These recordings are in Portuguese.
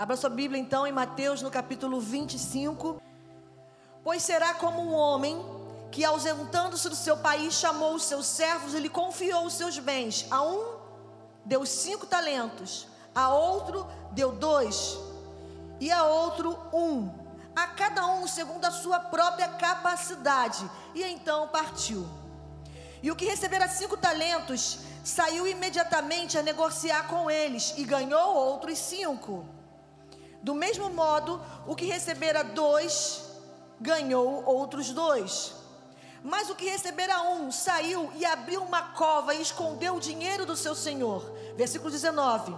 Abra sua Bíblia então em Mateus no capítulo 25. Pois será como um homem que, ausentando-se do seu país, chamou os seus servos e lhe confiou os seus bens. A um deu cinco talentos, a outro deu dois, e a outro um, a cada um segundo a sua própria capacidade. E então partiu. E o que recebera cinco talentos saiu imediatamente a negociar com eles e ganhou outros cinco. Do mesmo modo, o que recebera dois ganhou outros dois. Mas o que recebera um saiu e abriu uma cova e escondeu o dinheiro do seu senhor. Versículo 19.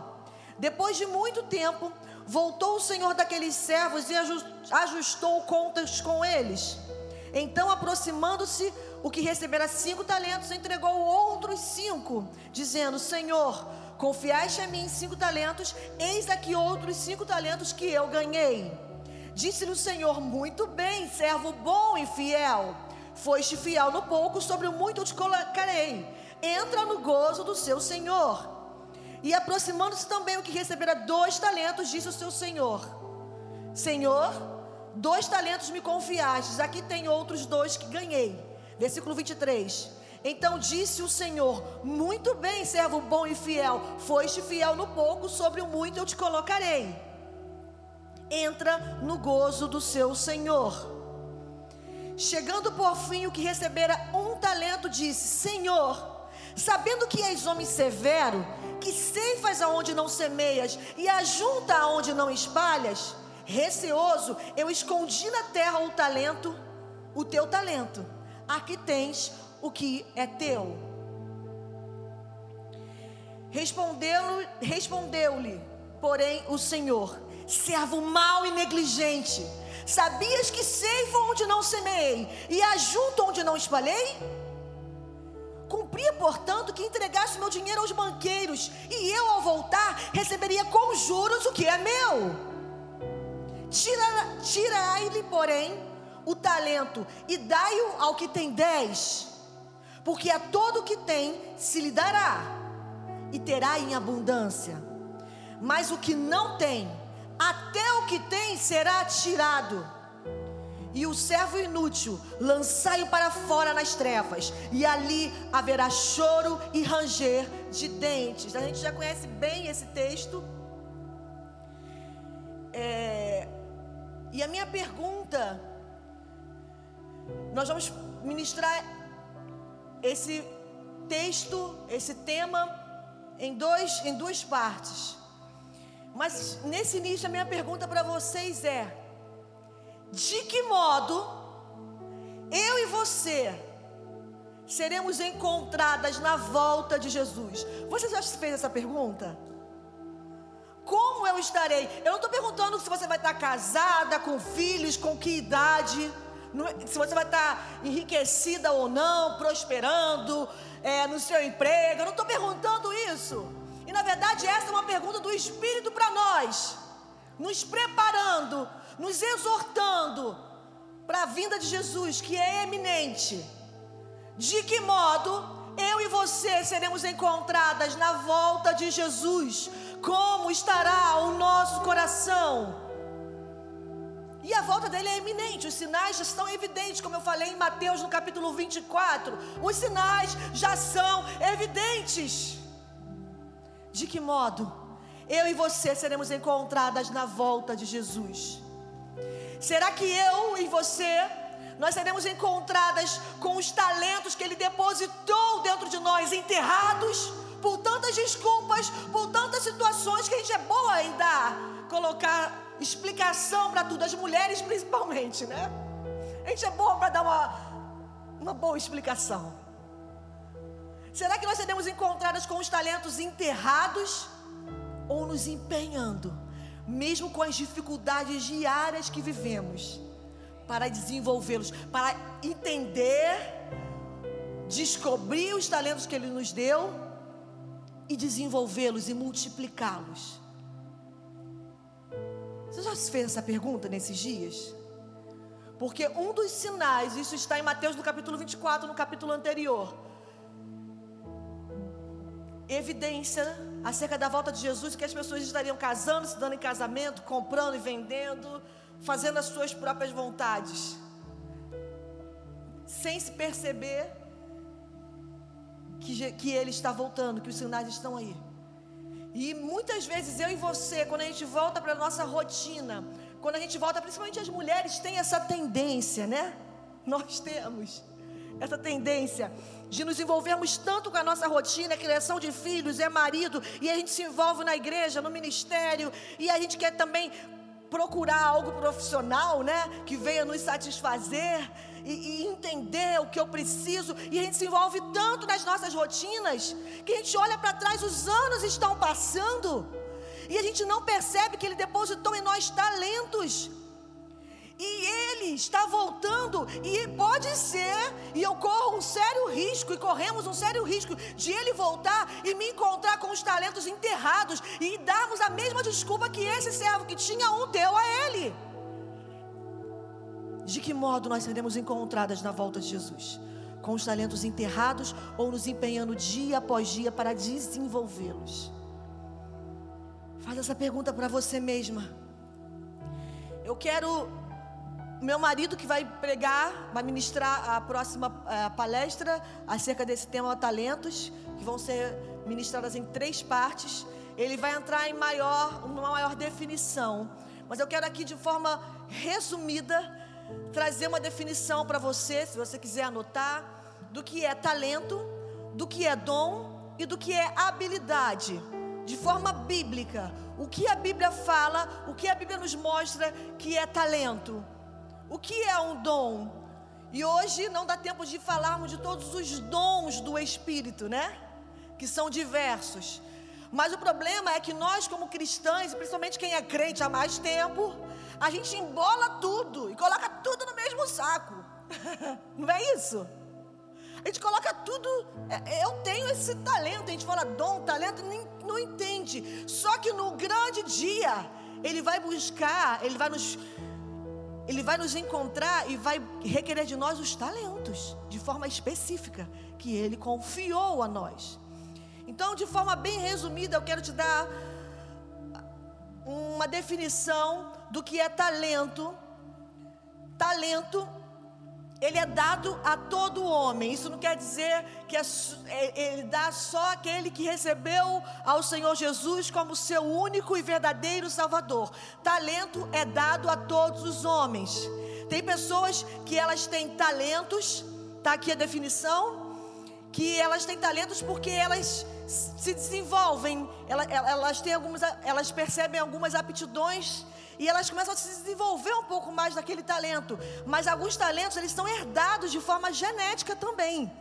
Depois de muito tempo, voltou o senhor daqueles servos e ajustou contas com eles. Então, aproximando-se, o que recebera cinco talentos entregou outros cinco, dizendo: Senhor, confiaste a mim cinco talentos, eis aqui outros cinco talentos que eu ganhei. Disse-lhe o Senhor: Muito bem, servo bom e fiel. Foste fiel no pouco, sobre o muito te colocarei. Entra no gozo do seu Senhor. E aproximando-se também o que recebera dois talentos, disse o seu Senhor: Senhor, dois talentos me confiastes, aqui tem outros dois que ganhei. Versículo 23. Então disse o Senhor: Muito bem, servo bom e fiel, foste fiel no pouco, sobre o muito eu te colocarei. Entra no gozo do seu Senhor. Chegando por fim, o que recebera um talento disse: Senhor, sabendo que és homem severo, que ceifas aonde não semeias e ajunta aonde não espalhas, receoso, eu escondi na terra o talento, o teu talento. Aqui tens o que é teu. Respondeu-lhe, porém, o Senhor: servo mau e negligente, sabias que ceifa onde não semeei e ajunto onde não espalhei? Cumpria, portanto, que entregasse meu dinheiro aos banqueiros, e eu, ao voltar, receberia com juros o que é meu. Tira, tirai-lhe, porém, o talento e dai-o ao que tem dez, porque a todo que tem se lhe dará, e terá em abundância. Mas o que não tem, até o que tem será tirado e o servo inútil lançai-o para fora nas trevas, e ali haverá choro e ranger de dentes. A gente já conhece bem esse texto. É, e a minha pergunta, nós vamos ministrar esse texto, esse tema, em, dois, em duas partes. Mas nesse início, a minha pergunta para vocês é: de que modo eu e você seremos encontradas na volta de Jesus? Você já fez essa pergunta? Como eu estarei? Eu não estou perguntando se você vai estar casada, com filhos, com que idade, se você vai estar enriquecida ou não, prosperando é, no seu emprego. Eu não estou perguntando isso. E na verdade, essa é uma pergunta do Espírito para nós, nos preparando nos exortando para a vinda de Jesus, que é eminente. De que modo eu e você seremos encontradas na volta de Jesus? Como estará o nosso coração? E a volta dele é eminente, os sinais já estão evidentes, como eu falei em Mateus no capítulo 24. Os sinais já são evidentes. De que modo eu e você seremos encontradas na volta de Jesus? Será que eu e você, nós seremos encontradas com os talentos que Ele depositou dentro de nós, enterrados por tantas desculpas, por tantas situações que a gente é boa em dar, colocar explicação para tudo, as mulheres principalmente, né? A gente é boa para dar uma, uma boa explicação. Será que nós seremos encontradas com os talentos enterrados ou nos empenhando mesmo com as dificuldades diárias que vivemos, para desenvolvê-los, para entender, descobrir os talentos que Ele nos deu e desenvolvê-los e multiplicá-los. Você já se fez essa pergunta nesses dias? Porque um dos sinais, isso está em Mateus no capítulo 24, no capítulo anterior. Evidência acerca da volta de Jesus, que as pessoas estariam casando, se dando em casamento, comprando e vendendo, fazendo as suas próprias vontades, sem se perceber que, que Ele está voltando, que os sinais estão aí. E muitas vezes eu e você, quando a gente volta para a nossa rotina, quando a gente volta, principalmente as mulheres têm essa tendência, né? Nós temos essa tendência de nos envolvermos tanto com a nossa rotina, criação de filhos, é marido, e a gente se envolve na igreja, no ministério, e a gente quer também procurar algo profissional, né, que venha nos satisfazer e, e, entender o que eu preciso, e a gente se envolve tanto nas nossas rotinas, que a gente olha para trás, os anos estão passando, e a gente não percebe que Ele depositou em nós talentos e ele está voltando, e pode ser, e eu corro um sério risco, e corremos um sério risco de ele voltar e me encontrar com os talentos enterrados e darmos a mesma desculpa que esse servo que tinha um deu a ele. De que modo nós seremos encontradas na volta de Jesus? Com os talentos enterrados ou nos empenhando dia após dia para desenvolvê-los? Faz essa pergunta para você mesma. Eu quero meu marido que vai pregar, vai ministrar a próxima a palestra acerca desse tema talentos, que vão ser ministradas em três partes. Ele vai entrar em maior, uma maior definição. Mas eu quero aqui de forma resumida trazer uma definição para você, se você quiser anotar, do que é talento, do que é dom e do que é habilidade. De forma bíblica, o que a Bíblia fala, o que a Bíblia nos mostra que é talento. O que é um dom? E hoje não dá tempo de falarmos de todos os dons do Espírito, né? Que são diversos. Mas o problema é que nós, como cristãos, e principalmente quem é crente há mais tempo, a gente embola tudo e coloca tudo no mesmo saco. Não é isso? A gente coloca tudo. É, eu tenho esse talento. A gente fala dom, talento, não entende. Só que no grande dia, Ele vai buscar, Ele vai nos ele vai nos encontrar e vai requerer de nós os talentos, de forma específica, que Ele confiou a nós. Então, de forma bem resumida, eu quero te dar uma definição do que é talento. Talento ele é dado a todo homem. Isso não quer dizer que é, é, ele dá só aquele que recebeu ao Senhor Jesus como seu único e verdadeiro Salvador. Talento é dado a todos os homens. Tem pessoas que elas têm talentos, tá aqui a definição, que elas têm talentos porque elas se desenvolvem, elas, elas têm algumas, elas percebem algumas aptidões e elas começam a se desenvolver um pouco mais daquele talento. Mas alguns talentos eles são herdados de forma genética também.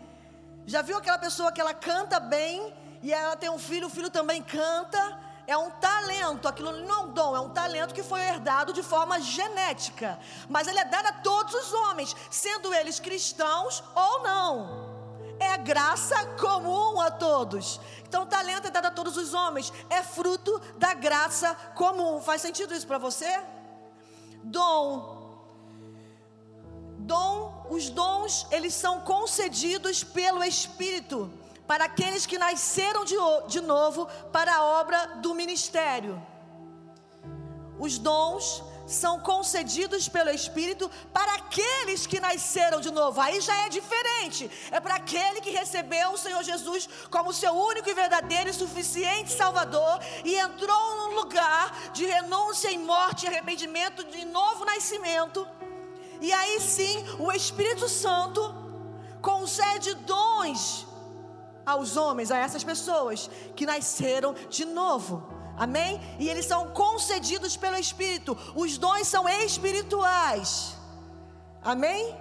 Já viu aquela pessoa que ela canta bem e ela tem um filho, o filho também canta? É um talento, aquilo não é um dom, é um talento que foi herdado de forma genética. Mas ele é dado a todos os homens, sendo eles cristãos ou não é graça comum a todos. Então, talento é dado a todos os homens, é fruto da graça comum. Faz sentido isso para você? Dom. Dom, os dons, eles são concedidos pelo Espírito para aqueles que nasceram de, de novo para a obra do ministério. Os dons são concedidos pelo Espírito para aqueles que nasceram de novo. Aí já é diferente. É para aquele que recebeu o Senhor Jesus como seu único e verdadeiro e suficiente Salvador e entrou num lugar de renúncia em morte e arrependimento de novo nascimento. E aí sim, o Espírito Santo concede dons aos homens, a essas pessoas que nasceram de novo. Amém? E eles são concedidos pelo Espírito. Os dons são espirituais. Amém?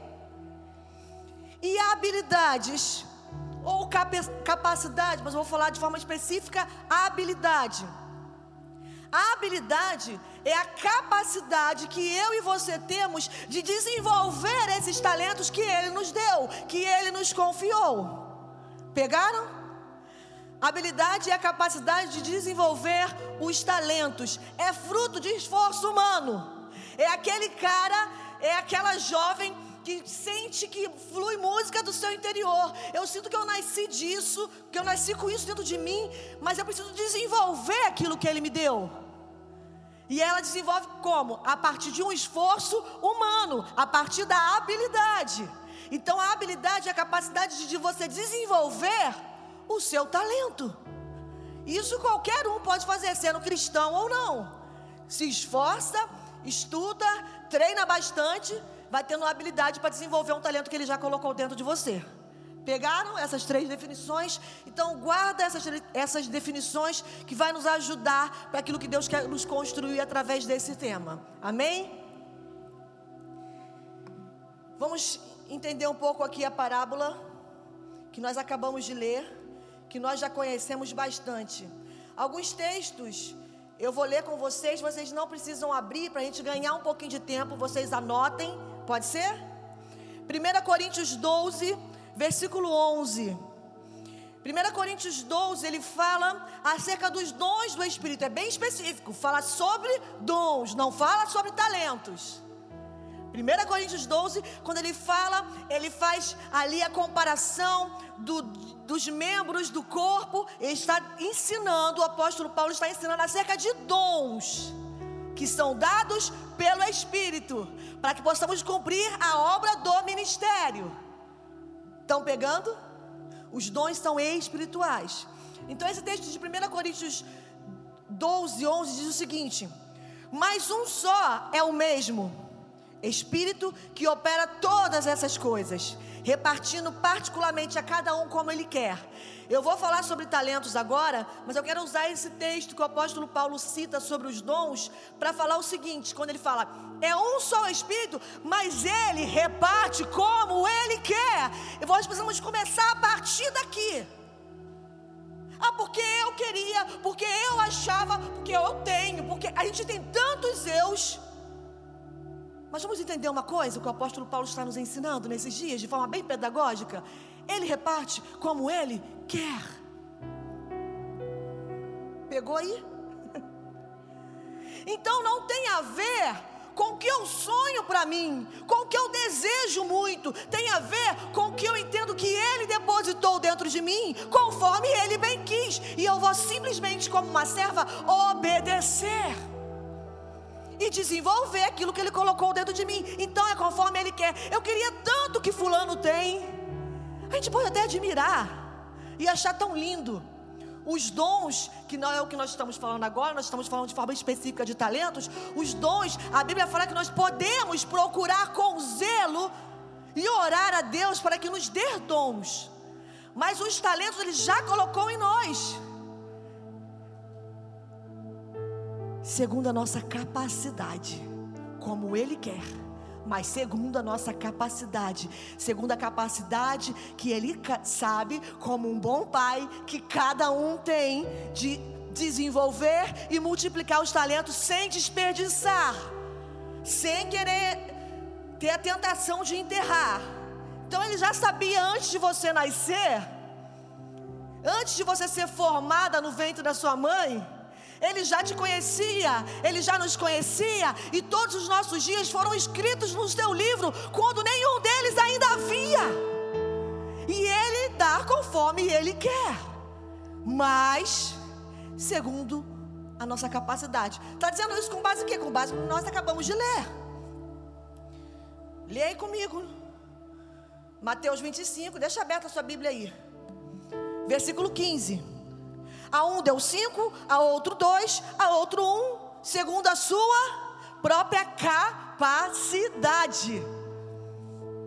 E habilidades, ou capacidade, mas vou falar de forma específica, habilidade. A habilidade é a capacidade que eu e você temos de desenvolver esses talentos que Ele nos deu, que Ele nos confiou. Pegaram? Habilidade é a capacidade de desenvolver os talentos. É fruto de esforço humano. É aquele cara, é aquela jovem que sente que flui música do seu interior. Eu sinto que eu nasci disso, que eu nasci com isso dentro de mim, mas eu preciso desenvolver aquilo que Ele me deu. E ela desenvolve como? A partir de um esforço humano, a partir da habilidade. Então a habilidade é a capacidade de você desenvolver o seu talento. Isso qualquer um pode fazer, sendo cristão ou não. Se esforça, estuda, treina bastante, vai tendo habilidade para desenvolver um talento que ele já colocou dentro de você. Pegaram essas três definições? Então guarda essas, essas definições que vai nos ajudar para aquilo que Deus quer nos construir através desse tema. Amém? Vamos entender um pouco aqui a parábola que nós acabamos de ler, que nós já conhecemos bastante. Alguns textos eu vou ler com vocês, vocês não precisam abrir para a gente ganhar um pouquinho de tempo, vocês anotem, pode ser? 1 Coríntios 12, versículo 11. 1 Coríntios 12, ele fala acerca dos dons do Espírito, é bem específico, fala sobre dons, não fala sobre talentos. 1 Coríntios 12, quando ele fala, ele faz ali a comparação do, dos membros do corpo, ele está ensinando, o apóstolo Paulo está ensinando acerca de dons que são dados pelo Espírito, para que possamos cumprir a obra do ministério. Estão pegando? Os dons são espirituais. Então, esse texto de 1 Coríntios 12, 11 diz o seguinte: Mas um só é o mesmo Espírito que opera todas essas coisas, repartindo particularmente a cada um como ele quer. Eu vou falar sobre talentos agora, mas eu quero usar esse texto que o apóstolo Paulo cita sobre os dons para falar o seguinte: quando ele fala, é um só Espírito, mas ele reparte como ele quer. E nós precisamos começar a partir daqui. Ah, porque eu queria, porque eu achava, porque eu tenho, porque a gente tem tantos eus mas vamos entender uma coisa que o apóstolo Paulo está nos ensinando nesses dias, de forma bem pedagógica. Ele reparte como ele quer. Pegou aí? Então não tem a ver com o que eu sonho para mim, com o que eu desejo muito, tem a ver com o que eu entendo que Ele depositou dentro de mim, conforme Ele bem quis, e eu vou simplesmente, como uma serva, obedecer e desenvolver aquilo que Ele colocou dentro de mim. Então é conforme Ele quer. Eu queria tanto que Fulano tem. A gente pode até admirar e achar tão lindo. Os dons, que não é o que nós estamos falando agora, nós estamos falando de forma específica de talentos. Os dons, a Bíblia fala que nós podemos procurar com zelo e orar a Deus para que nos dê dons. Mas os talentos Ele já colocou em nós. Segundo a nossa capacidade, como Ele quer, mas segundo a nossa capacidade, segundo a capacidade que Ele sabe, como um bom pai, que cada um tem de desenvolver e multiplicar os talentos sem desperdiçar, sem querer ter a tentação de enterrar. Então Ele já sabia antes de você nascer, antes de você ser formada no ventre da sua mãe ele já te conhecia, Ele já nos conhecia, e todos os nossos dias foram escritos no seu livro, quando nenhum deles ainda havia. E Ele dá conforme Ele quer, mas segundo a nossa capacidade. Está dizendo isso com base em quê? Com base no que nós acabamos de ler. Leia aí comigo. Mateus 25, deixa aberta a sua Bíblia aí. Versículo 15. A um deu cinco, a outro dois, a outro um, segundo a sua própria capacidade.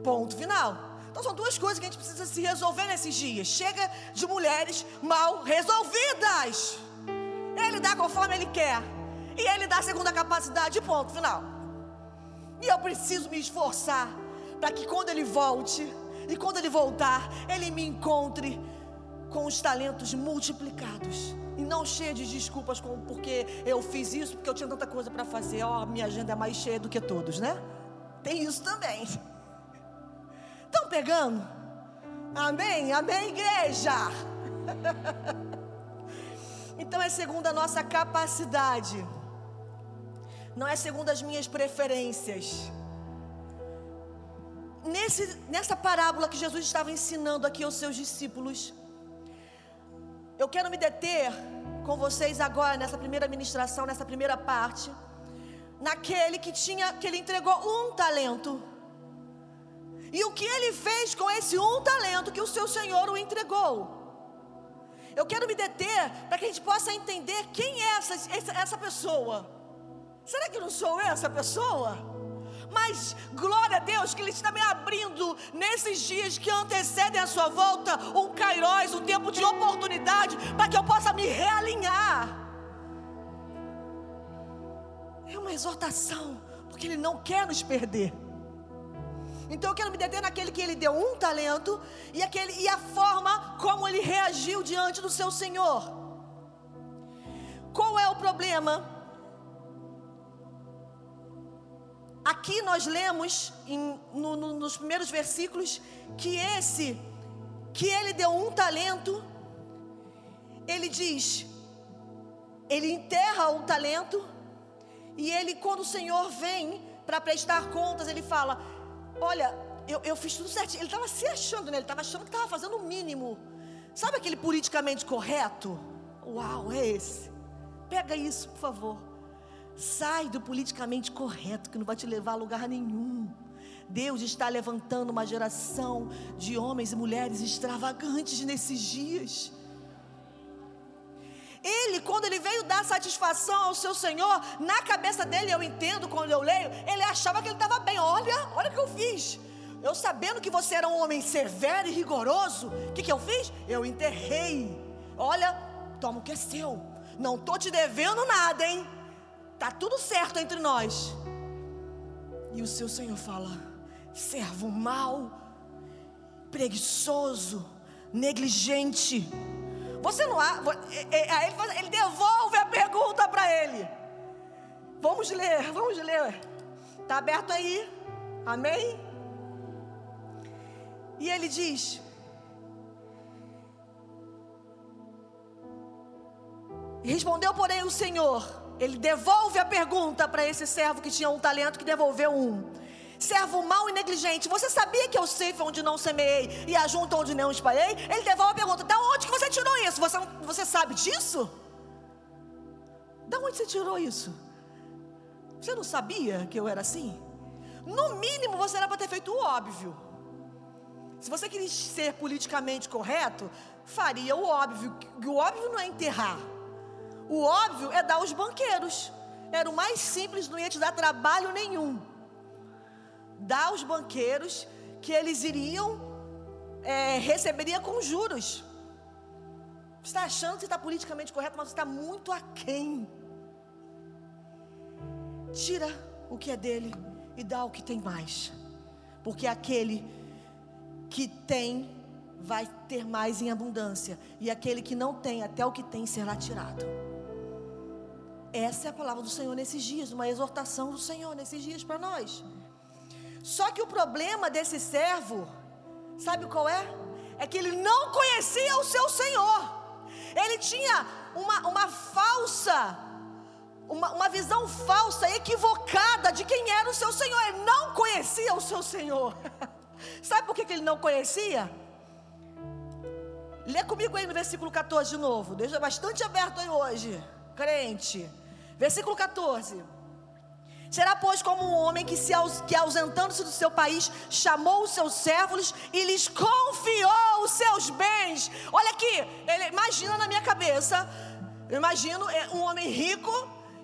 Ponto final. Então são duas coisas que a gente precisa se resolver nesses dias. Chega de mulheres mal resolvidas. Ele dá conforme ele quer. E ele dá segundo a capacidade. Ponto final. E eu preciso me esforçar para que quando ele volte e quando ele voltar, ele me encontre com os talentos multiplicados. E não cheia de desculpas com porque eu fiz isso, porque eu tinha tanta coisa para fazer. Ó, oh, minha agenda é mais cheia do que todos, né? Tem isso também. Estão pegando? Amém? Amém, igreja? então é segundo a nossa capacidade, não é segundo as minhas preferências. nesse, nessa parábola que Jesus estava ensinando aqui aos seus discípulos, eu quero me deter com vocês agora nessa primeira ministração, nessa primeira parte, naquele que tinha, que ele entregou um talento. E o que ele fez com esse um talento que o seu Senhor o entregou? Eu quero me deter para que a gente possa entender quem é essa, essa, essa pessoa. Será que não sou eu essa pessoa? Mas glória a Deus que Ele está me abrindo nesses dias que antecedem a sua volta um kairós, um tempo de oportunidade para que eu possa me realinhar. É uma exortação, porque Ele não quer nos perder. Então eu quero me deter naquele que ele deu um talento e, aquele, e a forma como ele reagiu diante do seu Senhor. Qual é o problema Aqui nós lemos em, no, no, nos primeiros versículos que esse, que ele deu um talento, ele diz, ele enterra o talento, e ele, quando o Senhor vem para prestar contas, ele fala: Olha, eu, eu fiz tudo certinho. Ele estava se achando, né? Ele estava achando que estava fazendo o mínimo. Sabe aquele politicamente correto? Uau, é esse. Pega isso, por favor. Sai do politicamente correto, que não vai te levar a lugar nenhum. Deus está levantando uma geração de homens e mulheres extravagantes nesses dias. Ele, quando ele veio dar satisfação ao seu Senhor, na cabeça dele, eu entendo quando eu leio, ele achava que ele estava bem. Olha, olha o que eu fiz. Eu sabendo que você era um homem severo e rigoroso, o que, que eu fiz? Eu enterrei. Olha, toma o que é seu. Não estou te devendo nada, hein? Tá tudo certo entre nós. E o seu Senhor fala: servo mau, preguiçoso, negligente. Você não há. É, é, aí ele, ele devolve a pergunta para ele. Vamos ler, vamos ler. Está aberto aí. Amém? E ele diz: Respondeu, porém, o Senhor ele devolve a pergunta para esse servo que tinha um talento que devolveu um. Servo mau e negligente, você sabia que eu sei onde não semeei e ajunto onde não espalhei? Ele devolve a pergunta: da onde que você tirou isso? Você, você sabe disso? Da onde você tirou isso? Você não sabia que eu era assim? No mínimo você era para ter feito o óbvio. Se você queria ser politicamente correto, faria o óbvio. O óbvio não é enterrar. O óbvio é dar os banqueiros. Era o mais simples, não ia te dar trabalho nenhum. Dar os banqueiros que eles iriam, é, receberia com juros. Você está achando que está politicamente correto, mas você está muito aquém. Tira o que é dele e dá o que tem mais. Porque aquele que tem vai ter mais em abundância, e aquele que não tem, até o que tem será tirado. Essa é a palavra do Senhor nesses dias, uma exortação do Senhor nesses dias para nós. Só que o problema desse servo, sabe qual é? É que ele não conhecia o seu Senhor. Ele tinha uma, uma falsa, uma, uma visão falsa, equivocada de quem era o seu Senhor. Ele não conhecia o seu Senhor. sabe por que, que ele não conhecia? Lê comigo aí no versículo 14 de novo. Deixa bastante aberto aí hoje, crente. Versículo 14. Será, pois, como um homem que, se, que ausentando-se do seu país, chamou os seus servos e lhes confiou os seus bens. Olha aqui, ele, imagina na minha cabeça, eu imagino é, um homem rico,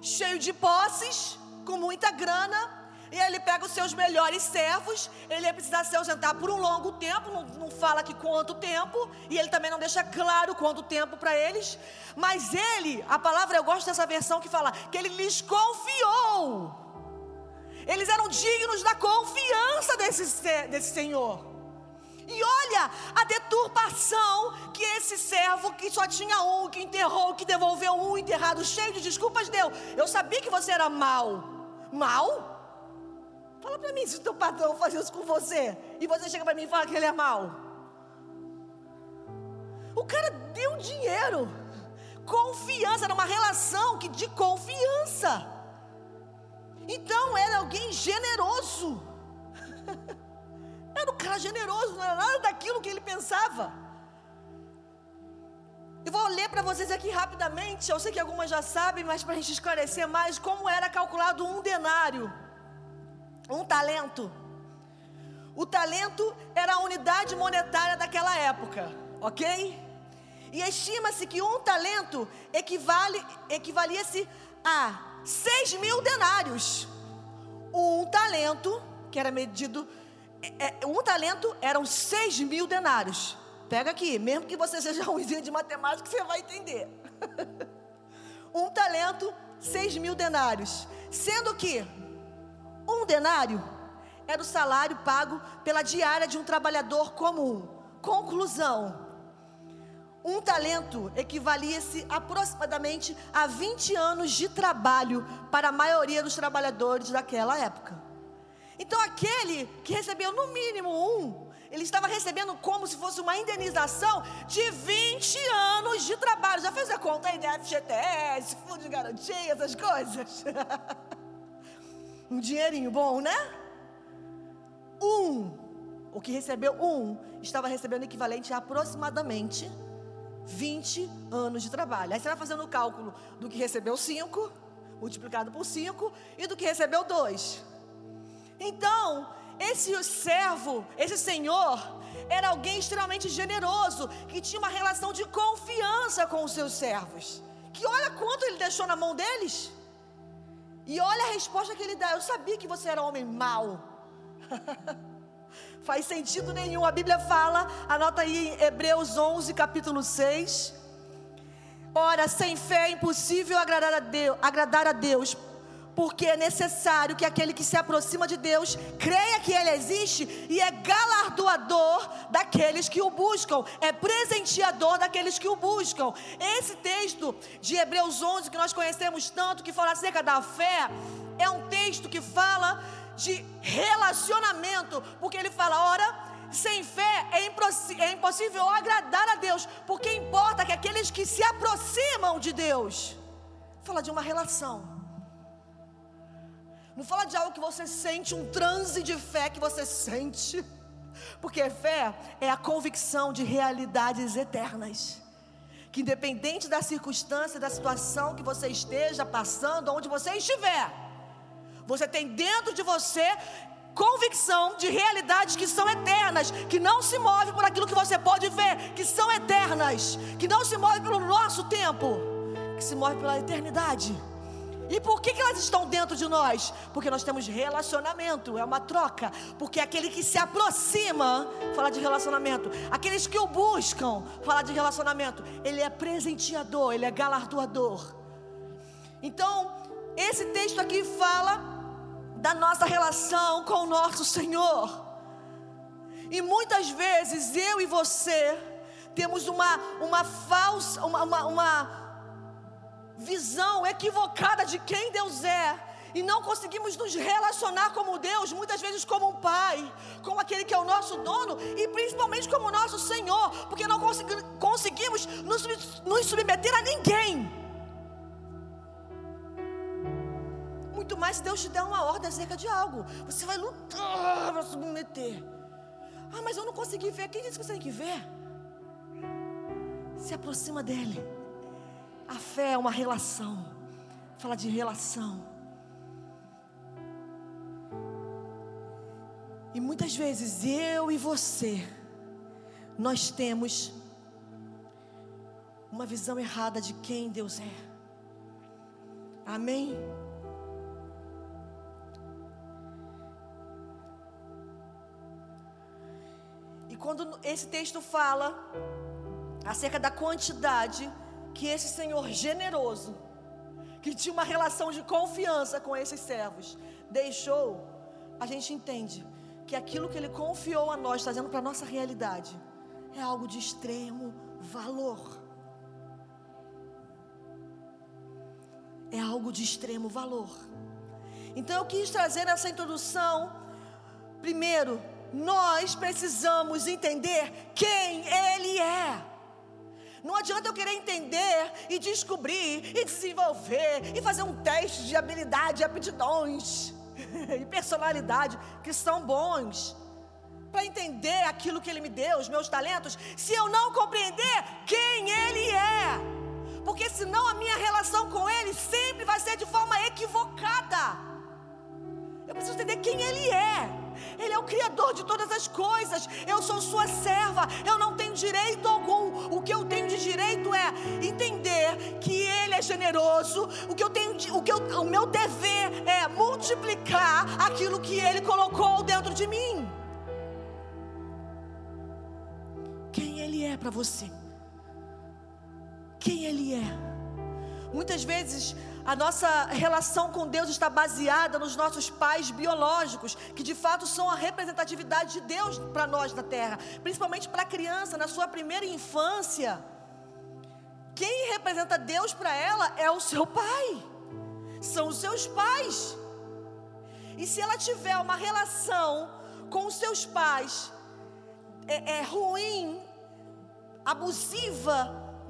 cheio de posses, com muita grana, e ele pega os seus melhores servos, ele ia precisar se ausentar por um longo tempo, não, não fala que quanto tempo, e ele também não deixa claro quanto tempo para eles. Mas ele, a palavra, eu gosto dessa versão que fala que ele lhes confiou. Eles eram dignos da confiança desse, desse Senhor. E olha a deturpação que esse servo que só tinha um, que enterrou, que devolveu um enterrado, cheio de desculpas, deu. Eu sabia que você era mal. Mal? Fala para mim se o teu patrão faz isso com você e você chega para mim e fala que ele é mau. O cara deu dinheiro, confiança, era uma relação que de confiança. Então era alguém generoso. era um cara generoso, não era nada daquilo que ele pensava. Eu vou ler para vocês aqui rapidamente. Eu sei que algumas já sabem, mas para a gente esclarecer mais como era calculado um denário, um talento. O talento era a unidade monetária daquela época, ok? E estima-se que um talento equivale, equivalia-se a 6 mil denários. Um talento, que era medido, é, é um talento eram 6 mil denários. Pega aqui, mesmo que você seja ruimzinho de matemática, você vai entender. um talento, 6 mil denários. Sendo que um denário era o salário pago pela diária de um trabalhador comum. Conclusão: um talento equivalia-se aproximadamente a 20 anos de trabalho para a maioria dos trabalhadores daquela época. Então, aquele que recebeu no mínimo um, ele estava recebendo como se fosse uma indenização de 20 anos de trabalho. Já fez a conta aí de FGTS, fundo de garantia, essas coisas? um dinheirinho bom, né? Um, o que recebeu um, estava recebendo equivalente a aproximadamente 20 anos de trabalho. Aí você vai fazendo o cálculo do que recebeu 5, multiplicado por 5, e do que recebeu 2. Então, esse servo, esse senhor, era alguém extremamente generoso, que tinha uma relação de confiança com os seus servos. Que olha quanto ele deixou na mão deles. E olha a resposta que ele dá. Eu sabia que você era homem mau. Faz sentido nenhum. A Bíblia fala, anota aí Hebreus 11, capítulo 6. Ora, sem fé é impossível agradar a Deus, agradar a Deus porque é necessário que aquele que se aproxima de Deus creia que Ele existe e é galardoador daqueles que o buscam, é presenteador daqueles que o buscam. Esse texto de Hebreus 11, que nós conhecemos tanto, que fala acerca da fé, é um texto que fala de relacionamento, porque ele fala: ora, sem fé é, é impossível agradar a Deus, porque importa que aqueles que se aproximam de Deus, fala de uma relação. Não fala de algo que você sente, um transe de fé que você sente. Porque fé é a convicção de realidades eternas. Que independente da circunstância, da situação que você esteja passando, onde você estiver, você tem dentro de você convicção de realidades que são eternas, que não se move por aquilo que você pode ver, que são eternas, que não se move pelo nosso tempo, que se move pela eternidade. E por que, que elas estão dentro de nós? Porque nós temos relacionamento, é uma troca. Porque aquele que se aproxima, fala de relacionamento. Aqueles que o buscam, fala de relacionamento. Ele é presenteador, ele é galardoador. Então, esse texto aqui fala da nossa relação com o nosso Senhor. E muitas vezes eu e você temos uma, uma falsa, uma, uma, uma visão equivocada de quem Deus é e não conseguimos nos relacionar como Deus, muitas vezes como um pai, como aquele que é o nosso dono e principalmente como o nosso Senhor, porque não conseguimos nos, nos submeter a ninguém. Muito mais se Deus te der uma ordem acerca de algo. Você vai lutar para submeter. Ah, mas eu não consegui ver. Quem disse que você tem que ver? Se aproxima dele. A fé é uma relação. Fala de relação. E muitas vezes eu e você, nós temos uma visão errada de quem Deus é. Amém? quando esse texto fala acerca da quantidade que esse Senhor generoso, que tinha uma relação de confiança com esses servos, deixou, a gente entende que aquilo que Ele confiou a nós, trazendo para a nossa realidade, é algo de extremo valor. É algo de extremo valor. Então eu quis trazer nessa introdução, primeiro, nós precisamos entender quem Ele é. Não adianta eu querer entender e descobrir e desenvolver e fazer um teste de habilidade, aptidões e personalidade que são bons. para entender aquilo que Ele me deu, os meus talentos, se eu não compreender quem Ele é. Porque senão a minha relação com Ele sempre vai ser de forma equivocada. Eu preciso entender quem Ele é. Ele é o Criador de todas as coisas. Eu sou sua serva. Eu não tenho direito algum. O que eu tenho de direito é entender que Ele é generoso. O que eu tenho, de, o que eu, o meu dever é multiplicar aquilo que Ele colocou dentro de mim. Quem Ele é para você? Quem Ele é? Muitas vezes a nossa relação com Deus está baseada nos nossos pais biológicos, que de fato são a representatividade de Deus para nós na terra, principalmente para a criança, na sua primeira infância. Quem representa Deus para ela é o seu pai, são os seus pais. E se ela tiver uma relação com os seus pais é, é ruim, abusiva,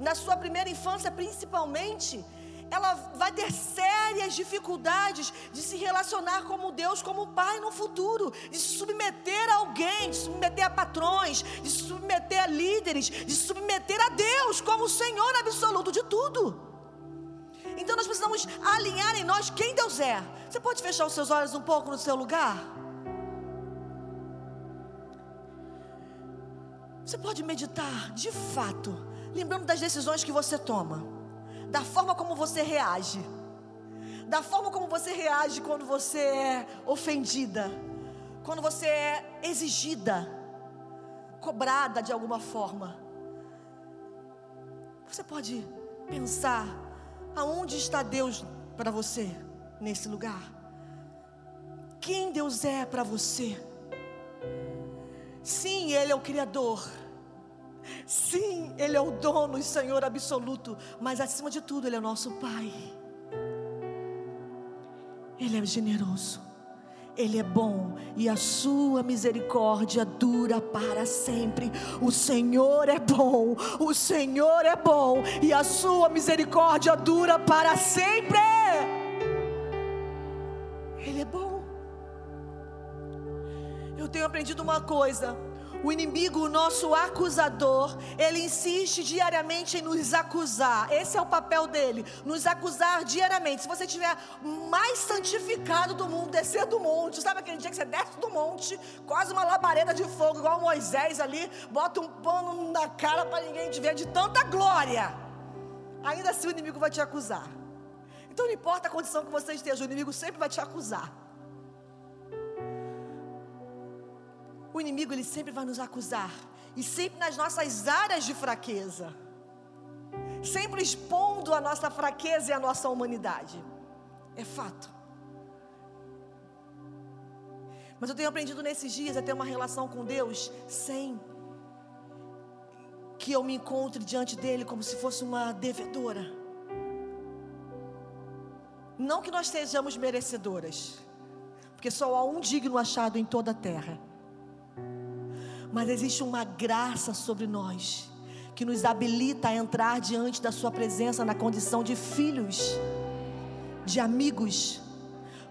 na sua primeira infância principalmente, ela vai ter sérias dificuldades de se relacionar como Deus, como Pai no futuro, de se submeter a alguém, de se submeter a patrões, de se submeter a líderes, de se submeter a Deus como o Senhor absoluto de tudo. Então nós precisamos alinhar em nós quem Deus é. Você pode fechar os seus olhos um pouco no seu lugar? Você pode meditar de fato, lembrando das decisões que você toma da forma como você reage, da forma como você reage quando você é ofendida, quando você é exigida, cobrada de alguma forma. Você pode pensar aonde está Deus para você nesse lugar? Quem Deus é para você? Sim, Ele é o Criador. Sim, Ele é o dono e Senhor absoluto, mas acima de tudo, Ele é o nosso Pai. Ele é generoso, Ele é bom e a sua misericórdia dura para sempre. O Senhor é bom, o Senhor é bom e a sua misericórdia dura para sempre. Ele é bom. Eu tenho aprendido uma coisa o inimigo, o nosso acusador, ele insiste diariamente em nos acusar. Esse é o papel dele, nos acusar diariamente. Se você tiver mais santificado do mundo, descer do monte, sabe aquele dia que você desce do monte, quase uma labareda de fogo, igual Moisés ali, bota um pano na cara para ninguém te ver de tanta glória. Ainda assim o inimigo vai te acusar. Então não importa a condição que você esteja, o inimigo sempre vai te acusar. O inimigo ele sempre vai nos acusar e sempre nas nossas áreas de fraqueza, sempre expondo a nossa fraqueza e a nossa humanidade. É fato. Mas eu tenho aprendido nesses dias a ter uma relação com Deus sem que eu me encontre diante dele como se fosse uma devedora. Não que nós sejamos merecedoras, porque só há um digno achado em toda a terra mas existe uma graça sobre nós que nos habilita a entrar diante da Sua presença na condição de filhos, de amigos.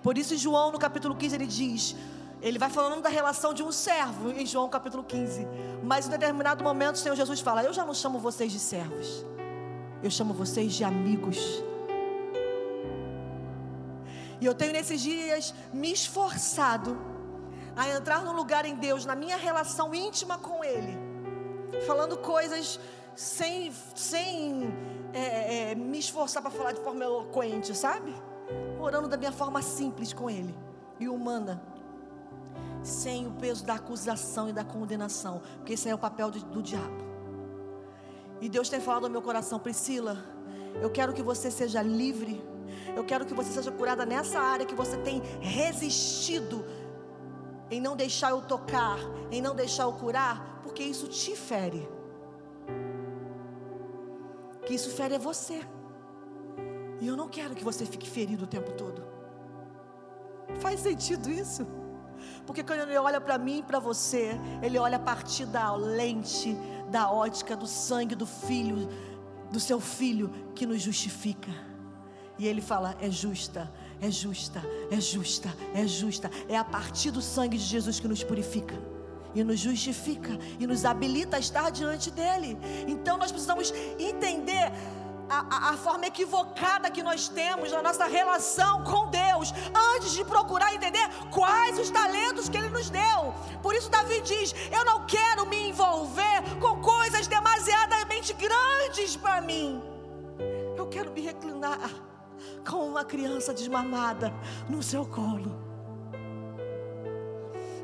Por isso, João, no capítulo 15, ele diz: ele vai falando da relação de um servo, em João capítulo 15. Mas em determinado momento, o Senhor Jesus fala: Eu já não chamo vocês de servos, eu chamo vocês de amigos. E eu tenho nesses dias me esforçado a entrar no lugar em Deus, na minha relação íntima com Ele, falando coisas sem, sem é, é, me esforçar para falar de forma eloquente, sabe? Orando da minha forma simples com Ele e humana, sem o peso da acusação e da condenação, porque esse é o papel do, do diabo. E Deus tem falado ao meu coração, Priscila, eu quero que você seja livre. Eu quero que você seja curada nessa área que você tem resistido em não deixar eu tocar, em não deixar eu curar, porque isso te fere. Que isso fere é você. E eu não quero que você fique ferido o tempo todo. Faz sentido isso? Porque quando ele olha para mim e para você, ele olha a partir da lente, da ótica, do sangue do filho, do seu filho que nos justifica. E ele fala: é justa, é justa, é justa, é justa. É a partir do sangue de Jesus que nos purifica. e nos justifica e nos habilita a estar diante dele. Então nós precisamos entender a, a, a, forma equivocada que nós temos na nossa relação com Deus, antes de procurar entender quais os talentos que Ele nos deu. Por isso, Davi diz: Eu não quero me envolver com coisas demasiadamente grandes para mim. Eu quero me reclinar como uma criança desmamada no seu colo.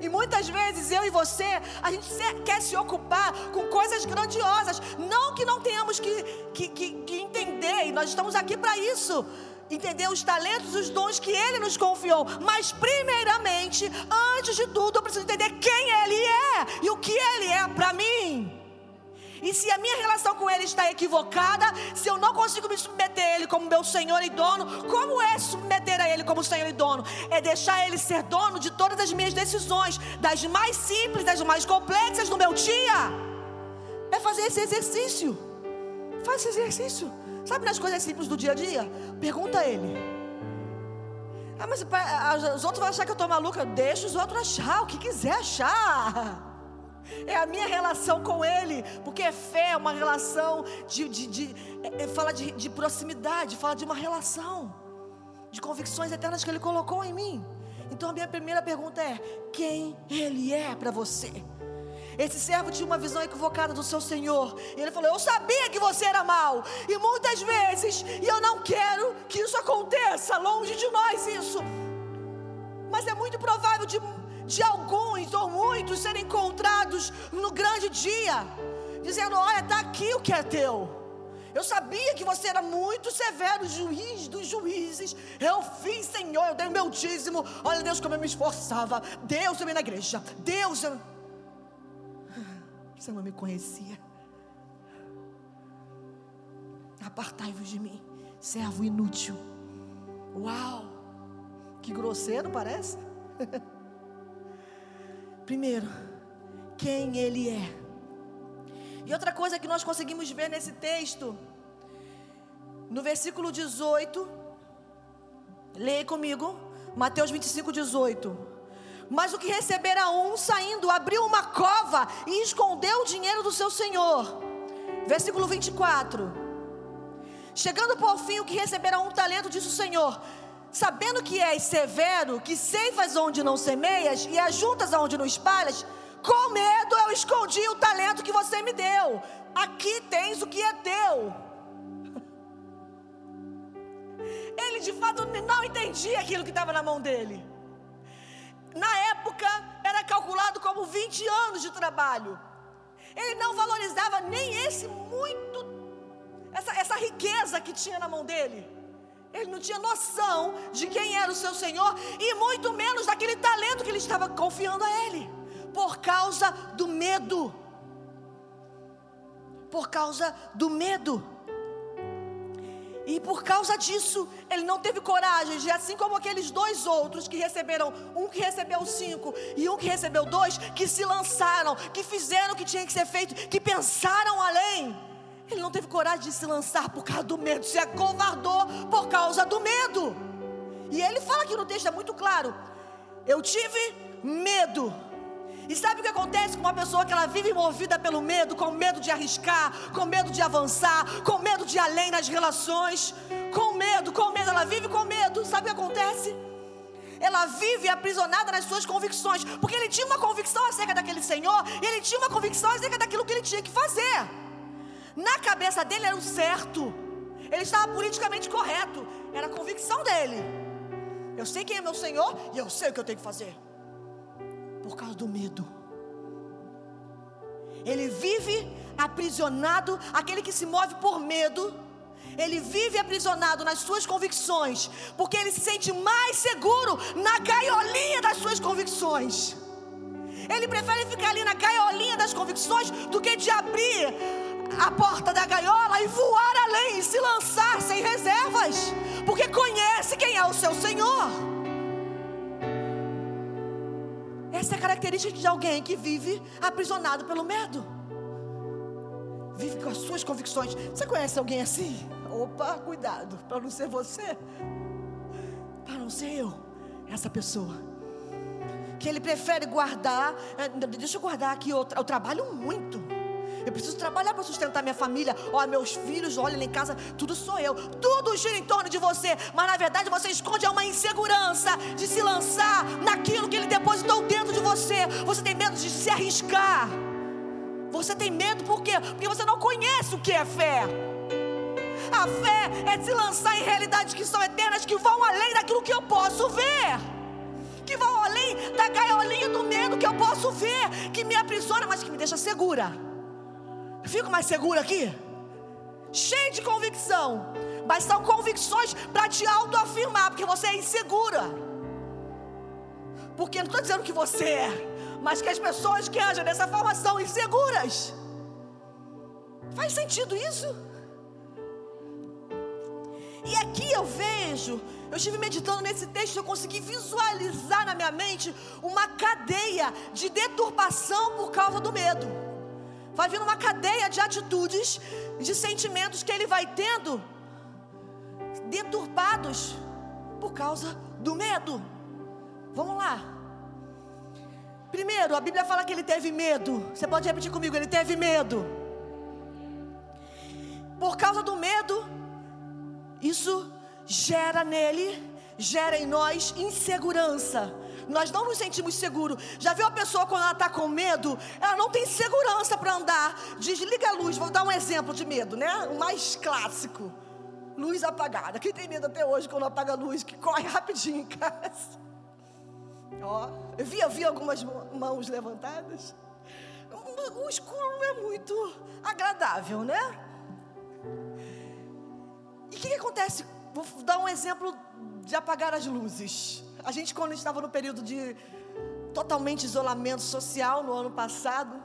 E muitas vezes eu e você, a gente quer se ocupar com coisas grandiosas. Não que não tenhamos que, que, que, que entender, e nós estamos aqui para isso. Entender os talentos, os dons que Ele nos confiou. Mas, primeiramente, antes de tudo, eu preciso entender quem Ele é e o que Ele é para mim. E se a minha relação com Ele está equivocada, se eu não consigo me submeter a Ele como meu Senhor e dono, como é submeter a Ele como Senhor e dono? É deixar Ele ser dono de todas as minhas decisões, das mais simples, das mais complexas do meu dia. É fazer esse exercício. Faz esse exercício. Sabe nas coisas simples do dia a dia? Pergunta a Ele. Ah, mas os outros vão achar que eu estou maluca. Deixa os outros achar o que quiser achar é a minha relação com Ele, porque fé é uma relação de, de, de é, é, fala de, de proximidade, fala de uma relação, de convicções eternas que Ele colocou em mim. Então a minha primeira pergunta é: quem Ele é para você? Esse servo tinha uma visão equivocada do seu Senhor. E ele falou: Eu sabia que você era mal. E muitas vezes, e eu não quero que isso aconteça, longe de nós isso. Mas é muito provável de de alguns ou muitos serem encontrados no grande dia, dizendo: Olha, está aqui o que é teu. Eu sabia que você era muito severo, juiz dos juízes. Eu fiz, Senhor, eu dei o meu dízimo. Olha, Deus, como eu me esforçava. Deus, eu me na igreja. Deus, eu. Você não me conhecia. Apartai-vos de mim, servo inútil. Uau! Que grosseiro parece. Primeiro, quem Ele é. E outra coisa que nós conseguimos ver nesse texto, no versículo 18, leia comigo, Mateus 25, 18. Mas o que recebera um, saindo, abriu uma cova e escondeu o dinheiro do seu senhor. Versículo 24. Chegando por fim, o que recebera um talento, disse o Senhor: sabendo que és severo, que ceifas onde não semeias e ajuntas aonde não espalhas, com medo eu escondi o talento que você me deu. Aqui tens o que é teu. Ele de fato não entendia aquilo que estava na mão dele. Na época era calculado como 20 anos de trabalho. Ele não valorizava nem esse muito, essa, essa riqueza que tinha na mão dele. Ele não tinha noção de quem era o seu Senhor e muito menos daquele talento que ele estava confiando a ele, por causa do medo. Por causa do medo. E por causa disso, ele não teve coragem de, assim como aqueles dois outros que receberam, um que recebeu cinco e um que recebeu dois, que se lançaram, que fizeram o que tinha que ser feito, que pensaram além ele não teve coragem de se lançar por causa do medo, se acovardou por causa do medo. E ele fala aqui no texto, é muito claro: eu tive medo. E sabe o que acontece com uma pessoa que ela vive movida pelo medo, com medo de arriscar, com medo de avançar, com medo de ir além nas relações, com medo, com medo, ela vive com medo. Sabe o que acontece? Ela vive aprisionada nas suas convicções, porque ele tinha uma convicção acerca daquele Senhor, e ele tinha uma convicção acerca daquilo que ele tinha que fazer. Na cabeça dele era o certo. Ele estava politicamente correto. Era a convicção dele. Eu sei quem é meu Senhor e eu sei o que eu tenho que fazer. Por causa do medo. Ele vive aprisionado, aquele que se move por medo. Ele vive aprisionado nas suas convicções, porque ele se sente mais seguro na gaiolinha das suas convicções. Ele prefere ficar ali na gaiolinha das convicções do que de abrir a porta da gaiola e voar além, e se lançar sem reservas, porque conhece quem é o seu Senhor. Essa é a característica de alguém que vive aprisionado pelo medo. Vive com as suas convicções. Você conhece alguém assim? Opa, cuidado, para não ser você, para não ser eu, essa pessoa que ele prefere guardar. é, Deixa eu guardar aqui, eu, tra- eu trabalho muito. Eu preciso trabalhar para sustentar minha família. Ó, meus filhos, olha em casa, tudo sou eu. Tudo gira em torno de você. Mas na verdade você esconde uma insegurança de se lançar naquilo que ele depositou dentro de você. Você tem medo de se arriscar. Você tem medo por quê? Porque você não conhece o que é fé. A fé é se lançar em realidades que são eternas, que vão além daquilo que eu posso ver. Que vão além da gaiolinha do medo que eu posso ver, que me aprisiona, mas que me deixa segura. Fico mais segura aqui? Cheio de convicção. Mas são convicções para te autoafirmar, porque você é insegura. Porque não estou dizendo que você é, mas que as pessoas que agem dessa forma são inseguras. Faz sentido isso? E aqui eu vejo, eu estive meditando nesse texto, eu consegui visualizar na minha mente uma cadeia de deturpação por causa do medo. Vai vindo uma cadeia de atitudes, de sentimentos que ele vai tendo deturpados por causa do medo. Vamos lá. Primeiro, a Bíblia fala que ele teve medo. Você pode repetir comigo, ele teve medo. Por causa do medo, isso gera nele, gera em nós insegurança. Nós não nos sentimos seguros. Já viu a pessoa quando ela está com medo? Ela não tem segurança para andar. Desliga a luz. Vou dar um exemplo de medo, né? O mais clássico: luz apagada. Quem tem medo até hoje quando apaga a luz, que corre rapidinho em casa? Ó, eu vi, eu vi algumas mã- mãos levantadas. O escuro não é muito agradável, né? E o que, que acontece? Vou dar um exemplo de apagar as luzes. A gente, quando estava no período de totalmente isolamento social no ano passado,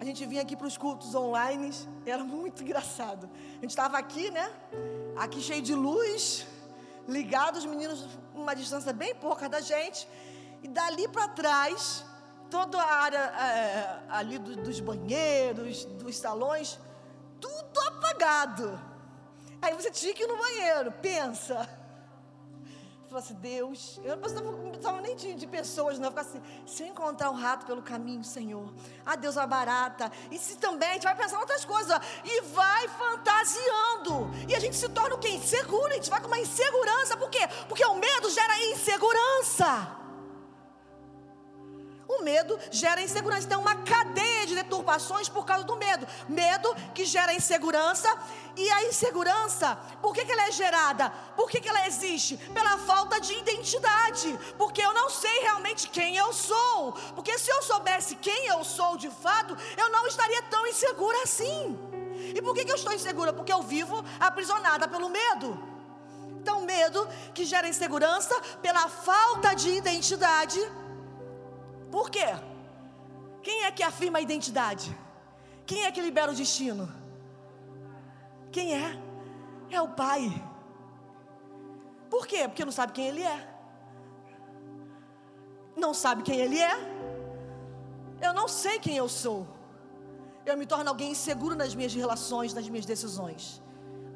a gente vinha aqui para os cultos online, era muito engraçado. A gente estava aqui, né? Aqui cheio de luz, ligado, os meninos uma distância bem pouca da gente, e dali para trás, toda a área é, ali do- dos banheiros, dos salões, tudo apagado. Aí você tinha que ir no banheiro, pensa. Falou assim, Deus, eu não precisava, nem de, de pessoas, não. Eu ficava assim, se eu encontrar um rato pelo caminho, Senhor, ah, Deus, uma barata. E se também, a gente vai pensar outras coisas, ó, e vai fantasiando. E a gente se torna o quê? Inseguro, a gente vai com uma insegurança. Por quê? Porque o medo gera insegurança. O medo gera insegurança. Então, uma cadeia de deturpações por causa do medo. Medo que gera insegurança. E a insegurança, por que, que ela é gerada? Por que, que ela existe? Pela falta de identidade. Porque eu não sei realmente quem eu sou. Porque se eu soubesse quem eu sou de fato, eu não estaria tão insegura assim. E por que, que eu estou insegura? Porque eu vivo aprisionada pelo medo. Então, medo que gera insegurança pela falta de identidade. Por quê? Quem é que afirma a identidade? Quem é que libera o destino? Quem é? É o Pai. Por quê? Porque não sabe quem Ele é. Não sabe quem Ele é. Eu não sei quem eu sou. Eu me torno alguém inseguro nas minhas relações, nas minhas decisões.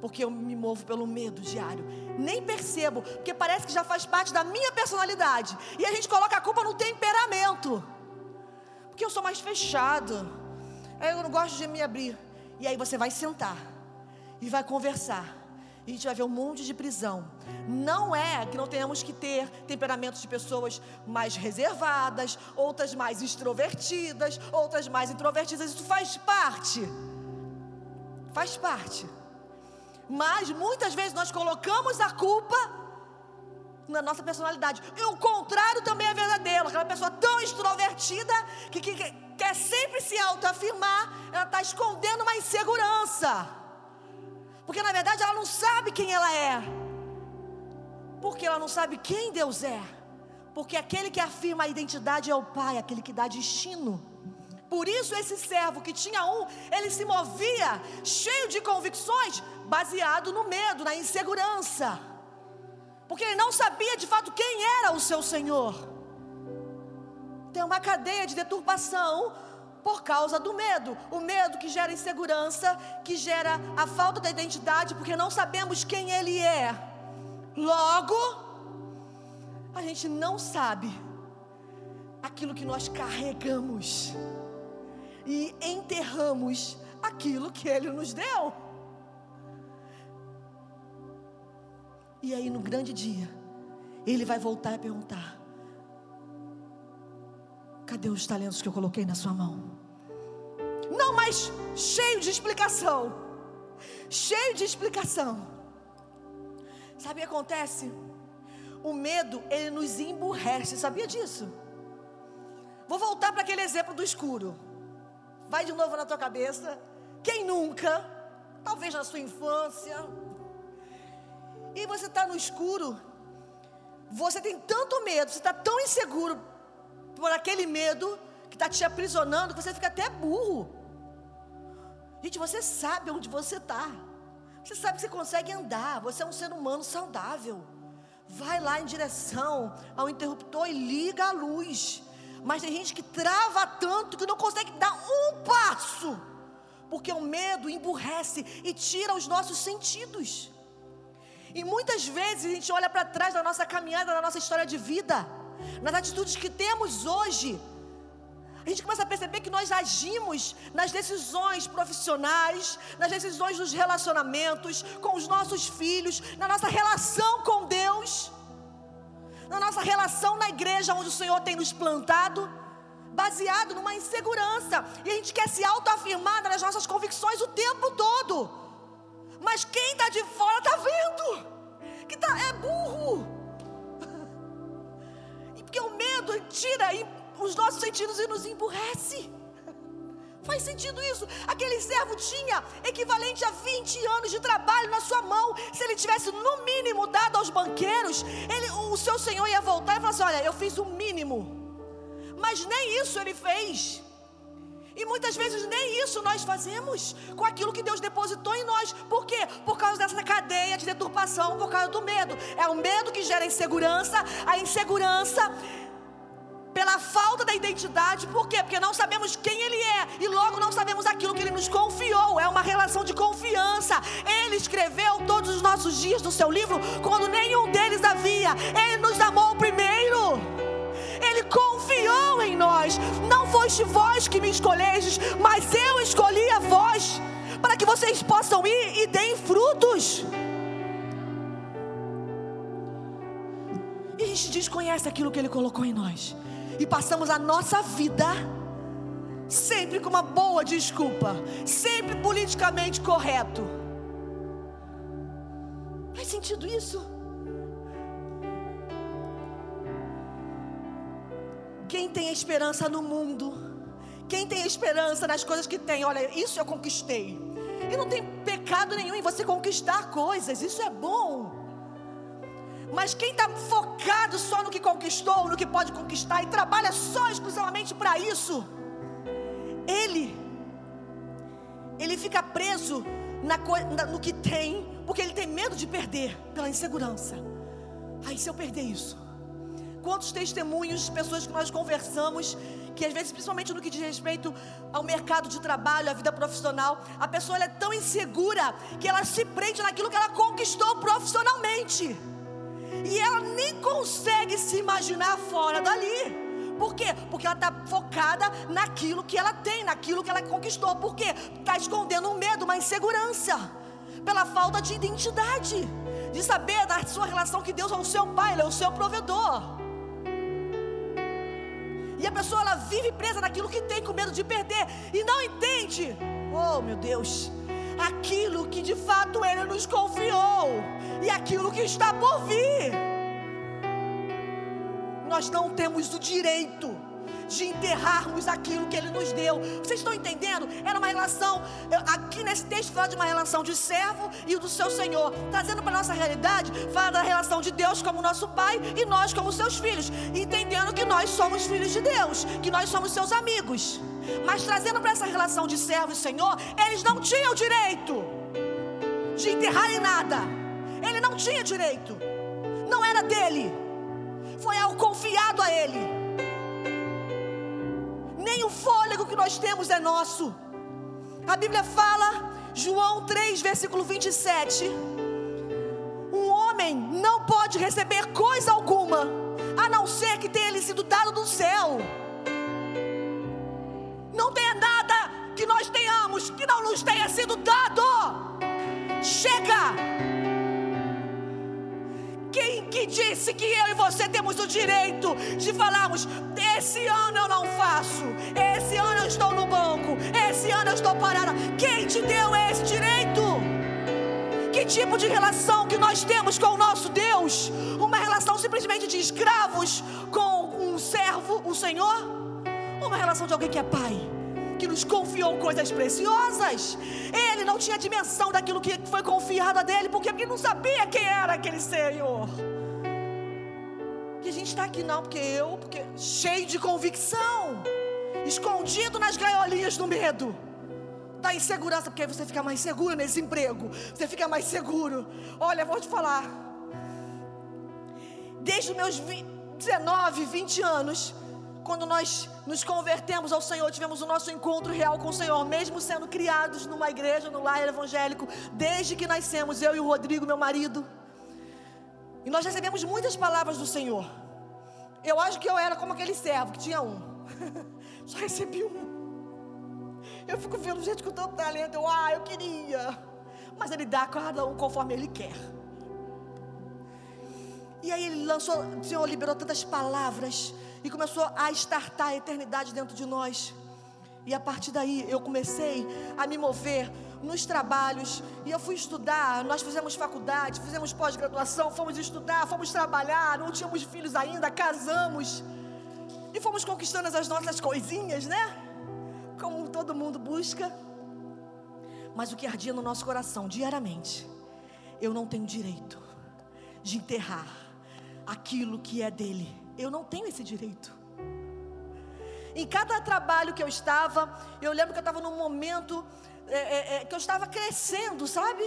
Porque eu me movo pelo medo diário. Nem percebo, porque parece que já faz parte da minha personalidade. E a gente coloca a culpa no temperamento. Porque eu sou mais fechado. Eu não gosto de me abrir. E aí você vai sentar e vai conversar. E a gente vai ver um monte de prisão. Não é que não tenhamos que ter temperamentos de pessoas mais reservadas, outras mais extrovertidas, outras mais introvertidas. Isso faz parte. Faz parte. Mas muitas vezes nós colocamos a culpa na nossa personalidade. E o contrário também é verdadeiro. Aquela pessoa tão extrovertida que, que- que quer sempre se autoafirmar, ela está escondendo uma insegurança. Porque na verdade ela não sabe quem ela é. Porque ela não sabe quem Deus é. Porque aquele que afirma a identidade é o Pai, aquele que dá destino. Por isso, esse servo que tinha um, ele se movia cheio de convicções, baseado no medo, na insegurança. Porque ele não sabia de fato quem era o seu Senhor. Tem uma cadeia de deturpação por causa do medo. O medo que gera insegurança, que gera a falta da identidade, porque não sabemos quem ele é. Logo, a gente não sabe aquilo que nós carregamos e enterramos aquilo que Ele nos deu. E aí, no grande dia, Ele vai voltar e perguntar: Cadê os talentos que eu coloquei na sua mão? Não, mas cheio de explicação. Cheio de explicação. Sabe o que acontece? O medo, ele nos emburrece. Sabia disso? Vou voltar para aquele exemplo do escuro. Vai de novo na tua cabeça. Quem nunca? Talvez na sua infância. E você está no escuro. Você tem tanto medo, você está tão inseguro por aquele medo que está te aprisionando que você fica até burro. Gente, você sabe onde você está. Você sabe que você consegue andar. Você é um ser humano saudável. Vai lá em direção ao interruptor e liga a luz. Mas tem gente que trava tanto que não consegue dar um passo. Porque o medo emburrece e tira os nossos sentidos. E muitas vezes a gente olha para trás da nossa caminhada, da nossa história de vida, nas atitudes que temos hoje, a gente começa a perceber que nós agimos nas decisões profissionais, nas decisões dos relacionamentos, com os nossos filhos, na nossa relação com Deus na nossa relação na igreja onde o Senhor tem nos plantado, baseado numa insegurança. E a gente quer se autoafirmar nas nossas convicções o tempo todo. Mas quem está de fora está vendo que tá, é burro. E porque o medo tira os nossos sentidos e nos emburrece. Faz sentido isso? Aquele servo tinha equivalente a 20 anos de trabalho na sua mão. Se ele tivesse no mínimo dado aos banqueiros, ele, o seu senhor ia voltar e falar assim: Olha, eu fiz o mínimo. Mas nem isso ele fez. E muitas vezes nem isso nós fazemos com aquilo que Deus depositou em nós. Por quê? Por causa dessa cadeia de deturpação, por causa do medo. É o medo que gera insegurança, a insegurança pela falta da identidade, por quê? Porque não sabemos quem Ele é e logo não sabemos aquilo que Ele nos confiou. É uma relação de confiança. Ele escreveu todos os nossos dias no seu livro quando nenhum deles havia. Ele nos amou primeiro. Ele confiou em nós. Não foste vós que me escolhestes, mas eu escolhi a vós para que vocês possam ir e deem frutos. E a gente desconhece aquilo que Ele colocou em nós e passamos a nossa vida sempre com uma boa desculpa, sempre politicamente correto. Faz sentido isso? Quem tem esperança no mundo, quem tem esperança nas coisas que tem, olha, isso eu conquistei. E não tem pecado nenhum em você conquistar coisas, isso é bom. Mas quem está focado só no que conquistou, no que pode conquistar e trabalha só exclusivamente para isso, ele, ele fica preso na, na, no que tem, porque ele tem medo de perder pela insegurança. Aí se eu perder isso, quantos testemunhos de pessoas que nós conversamos, que às vezes, principalmente no que diz respeito ao mercado de trabalho, à vida profissional, a pessoa é tão insegura que ela se prende naquilo que ela conquistou profissionalmente. E ela nem consegue se imaginar fora dali. Por quê? Porque ela está focada naquilo que ela tem, naquilo que ela conquistou. Por quê? Está escondendo um medo, uma insegurança. Pela falta de identidade. De saber da sua relação que Deus é o seu pai, Ele é o seu provedor. E a pessoa ela vive presa naquilo que tem, com medo de perder. E não entende. Oh meu Deus aquilo que de fato Ele nos confiou e aquilo que está por vir. Nós não temos o direito de enterrarmos aquilo que Ele nos deu. Vocês estão entendendo? Era uma relação, aqui nesse texto fala de uma relação de servo e do seu Senhor. Trazendo para a nossa realidade, fala da relação de Deus como nosso Pai e nós como seus filhos. Entendendo que nós somos filhos de Deus, que nós somos seus amigos. Mas trazendo para essa relação de servo e Senhor, eles não tinham direito de enterrar em nada. Ele não tinha direito. Não era dele. Foi algo confiado a ele. Nem o fôlego que nós temos é nosso. A Bíblia fala, João 3, versículo 27. Um homem não pode receber coisa alguma, a não ser que tenha sido dado do céu. Não tenha nada que nós tenhamos que não nos tenha sido dado. Chega! Quem que disse que eu e você temos o direito de falarmos: esse ano eu não faço, esse ano eu estou no banco, esse ano eu estou parada? Quem te deu esse direito? Que tipo de relação que nós temos com o nosso Deus? Uma relação simplesmente de escravos com um servo, o Senhor? Uma relação de alguém que é pai? que nos confiou coisas preciosas. Ele não tinha dimensão daquilo que foi confiado a dele, porque ele não sabia quem era aquele Senhor. E a gente está aqui não, porque eu, porque cheio de convicção, escondido nas gaiolinhas do medo, da insegurança, porque aí você fica mais seguro nesse emprego, você fica mais seguro. Olha, vou te falar. Desde meus 19, 20 anos, quando nós nos convertemos ao Senhor, tivemos o nosso encontro real com o Senhor, mesmo sendo criados numa igreja, no lar evangélico, desde que nascemos, eu e o Rodrigo, meu marido. E nós recebemos muitas palavras do Senhor. Eu acho que eu era como aquele servo que tinha um. Só recebi um. Eu fico vendo gente com tanto talento. Eu, ah, eu queria. Mas ele dá a cada um conforme ele quer. E aí ele lançou, o Senhor liberou tantas palavras e começou a estartar a eternidade dentro de nós. E a partir daí eu comecei a me mover nos trabalhos e eu fui estudar. Nós fizemos faculdade, fizemos pós-graduação, fomos estudar, fomos trabalhar. Não tínhamos filhos ainda, casamos e fomos conquistando as nossas coisinhas, né? Como todo mundo busca. Mas o que ardia no nosso coração diariamente, eu não tenho direito de enterrar aquilo que é dele eu não tenho esse direito. Em cada trabalho que eu estava, eu lembro que eu estava num momento é, é, é, que eu estava crescendo, sabe?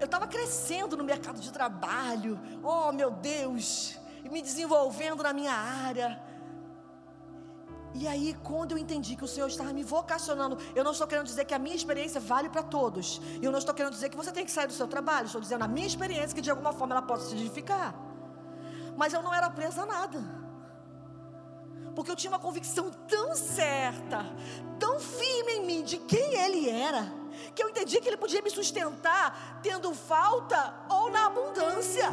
Eu estava crescendo no mercado de trabalho, oh meu Deus, e me desenvolvendo na minha área. E aí, quando eu entendi que o Senhor estava me vocacionando, eu não estou querendo dizer que a minha experiência vale para todos. Eu não estou querendo dizer que você tem que sair do seu trabalho. Estou dizendo a minha experiência que de alguma forma ela possa se edificar mas eu não era presa a nada. Porque eu tinha uma convicção tão certa, tão firme em mim de quem ele era, que eu entendi que ele podia me sustentar tendo falta ou na abundância.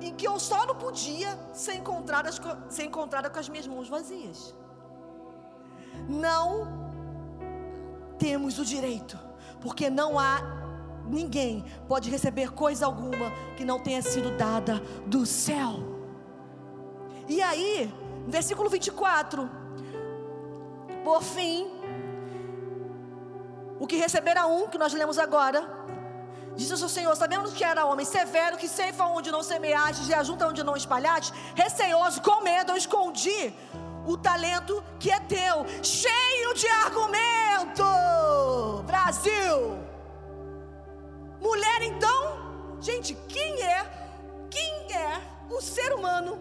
E que eu só não podia ser encontrada, ser encontrada com as minhas mãos vazias. Não temos o direito, porque não há ninguém pode receber coisa alguma que não tenha sido dada do céu. E aí, versículo 24: Por fim, o que receberá um, que nós lemos agora, Diz o Senhor, sabendo que era homem severo, que ceifa onde não semeaste e ajunta onde não espalhaste, receoso, com medo, escondi o talento que é teu, cheio de argumento. Brasil! Mulher, então, gente, quem é, quem é o ser humano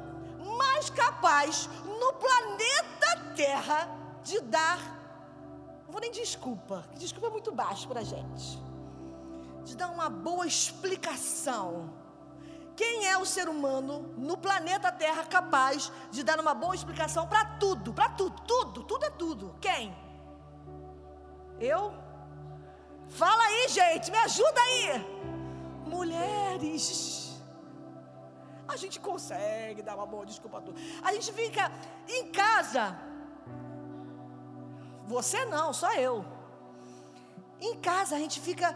mais capaz no planeta Terra de dar, não vou nem desculpa, desculpa é muito baixo para gente, de dar uma boa explicação. Quem é o ser humano no planeta Terra capaz de dar uma boa explicação para tudo, para tudo, tudo, tudo é tudo? Quem? Eu? Fala aí, gente, me ajuda aí. Mulheres. A gente consegue dar uma boa desculpa a tudo. A gente fica em casa. Você não, só eu. Em casa a gente fica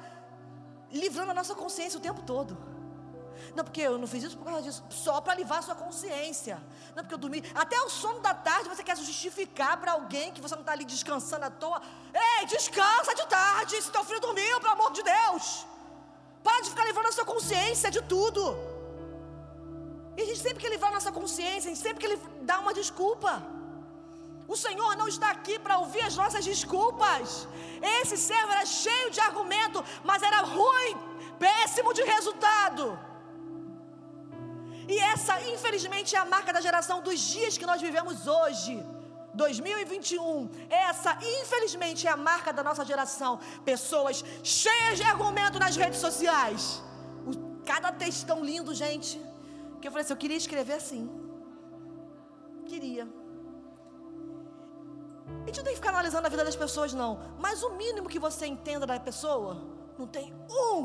livrando a nossa consciência o tempo todo. Não, porque eu não fiz isso por causa disso. Só para livrar a sua consciência. Não, porque eu dormi. Até o sono da tarde você quer justificar para alguém que você não está ali descansando à toa. Ei, descansa de tarde. Se teu filho dormiu, pelo amor de Deus. Para de ficar livrando a sua consciência de tudo. E a gente sempre quer livrar a nossa consciência, a gente sempre quer dar uma desculpa. O Senhor não está aqui para ouvir as nossas desculpas. Esse servo era cheio de argumento, mas era ruim, péssimo de resultado. E essa, infelizmente, é a marca da geração dos dias que nós vivemos hoje. 2021. Essa, infelizmente, é a marca da nossa geração. Pessoas cheias de argumento nas redes sociais. O, cada textão lindo, gente. Porque eu falei assim: eu queria escrever assim. Queria. A gente não tem que ficar analisando a vida das pessoas, não. Mas o mínimo que você entenda da pessoa, não tem um,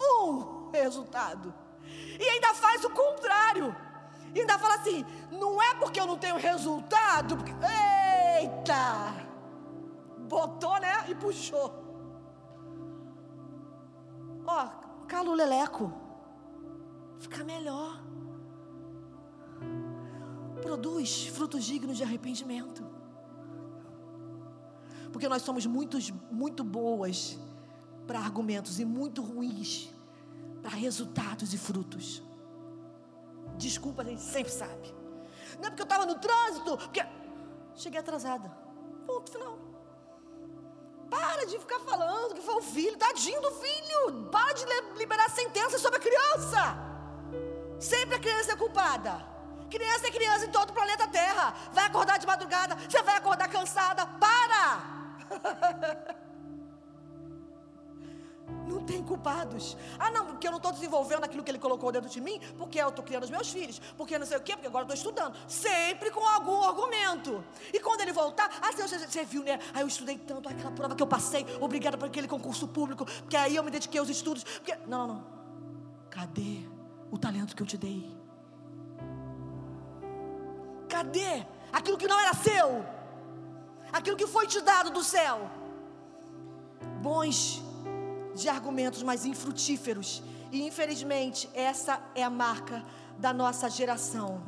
um resultado. E ainda faz o contrário. E ainda fala assim: não é porque eu não tenho resultado. Porque... Eita! Botou, né? E puxou. Ó, cala o leleco. Fica melhor. Produz frutos dignos de arrependimento. Porque nós somos muitos, muito boas para argumentos e muito ruins para resultados e frutos. Desculpa, a gente sempre sabe. Não é porque eu estava no trânsito, porque cheguei atrasada. Ponto final. Para de ficar falando que foi o filho, tadinho do filho. Para de liberar sentença sobre a criança. Sempre a criança é culpada. Criança é criança em todo o planeta Terra. Vai acordar de madrugada, você vai acordar cansada. Para! Não tem culpados. Ah, não, porque eu não estou desenvolvendo aquilo que ele colocou dentro de mim, porque eu estou criando os meus filhos, porque não sei o quê, porque agora estou estudando. Sempre com algum argumento. E quando ele voltar, ah, você, você viu, né? Aí eu estudei tanto, aquela prova que eu passei, obrigada por aquele concurso público, porque aí eu me dediquei aos estudos. Porque... Não, não, não. Cadê o talento que eu te dei? Cadê aquilo que não era seu? Aquilo que foi te dado do céu? Bons de argumentos, mas infrutíferos. E infelizmente, essa é a marca da nossa geração.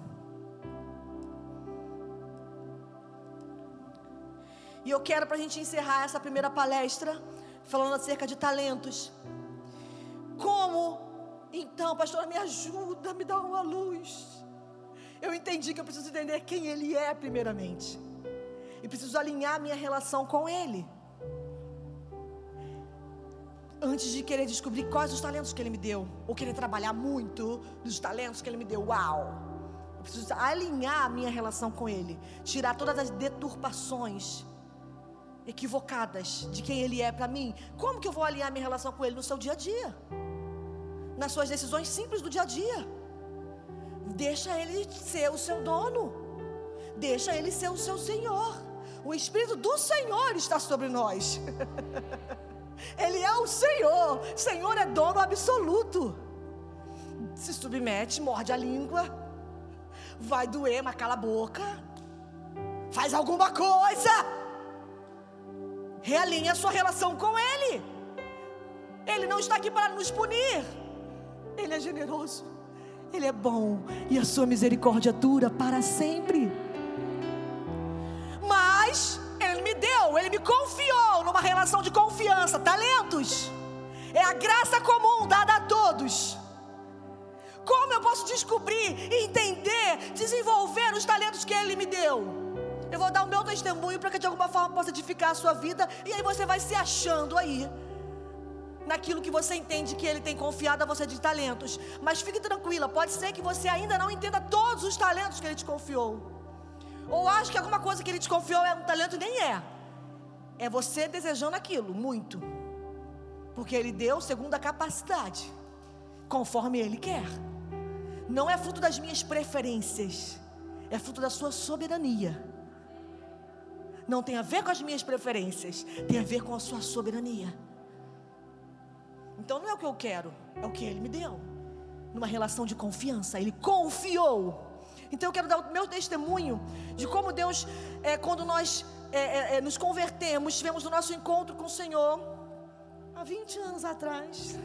E eu quero, para a gente encerrar essa primeira palestra, falando acerca de talentos. Como, então, pastora, me ajuda, me dá uma luz. Eu entendi que eu preciso entender quem Ele é, primeiramente. E preciso alinhar minha relação com Ele antes de querer descobrir quais os talentos que Ele me deu, ou querer trabalhar muito dos talentos que Ele me deu. Uau! Eu preciso alinhar a minha relação com Ele, tirar todas as deturpações equivocadas de quem Ele é para mim. Como que eu vou alinhar minha relação com Ele no seu dia a dia? Nas suas decisões simples do dia a dia. Deixa Ele ser o seu dono. Deixa Ele ser o seu Senhor. O Espírito do Senhor está sobre nós. Ele é o Senhor. Senhor é dono absoluto. Se submete, morde a língua. Vai doer, mas cala a boca. Faz alguma coisa. Realinha a sua relação com Ele. Ele não está aqui para nos punir. Ele é generoso. Ele é bom. E a sua misericórdia dura para sempre. Mas Ele me deu, Ele me confiou numa relação de confiança, talentos. É a graça comum dada a todos. Como eu posso descobrir, entender, desenvolver os talentos que Ele me deu? Eu vou dar o meu testemunho para que de alguma forma possa edificar a sua vida. E aí você vai se achando aí. Naquilo que você entende que Ele tem confiado a você de talentos. Mas fique tranquila, pode ser que você ainda não entenda todos os talentos que Ele te confiou. Ou acha que alguma coisa que ele te confiou é um talento, nem é. É você desejando aquilo, muito. Porque ele deu segundo a capacidade, conforme ele quer. Não é fruto das minhas preferências, é fruto da sua soberania. Não tem a ver com as minhas preferências, tem a ver com a sua soberania. Então não é o que eu quero, é o que ele me deu. Numa relação de confiança, ele confiou então eu quero dar o meu testemunho de como Deus, é, quando nós é, é, é, nos convertemos, tivemos o nosso encontro com o Senhor há 20 anos atrás.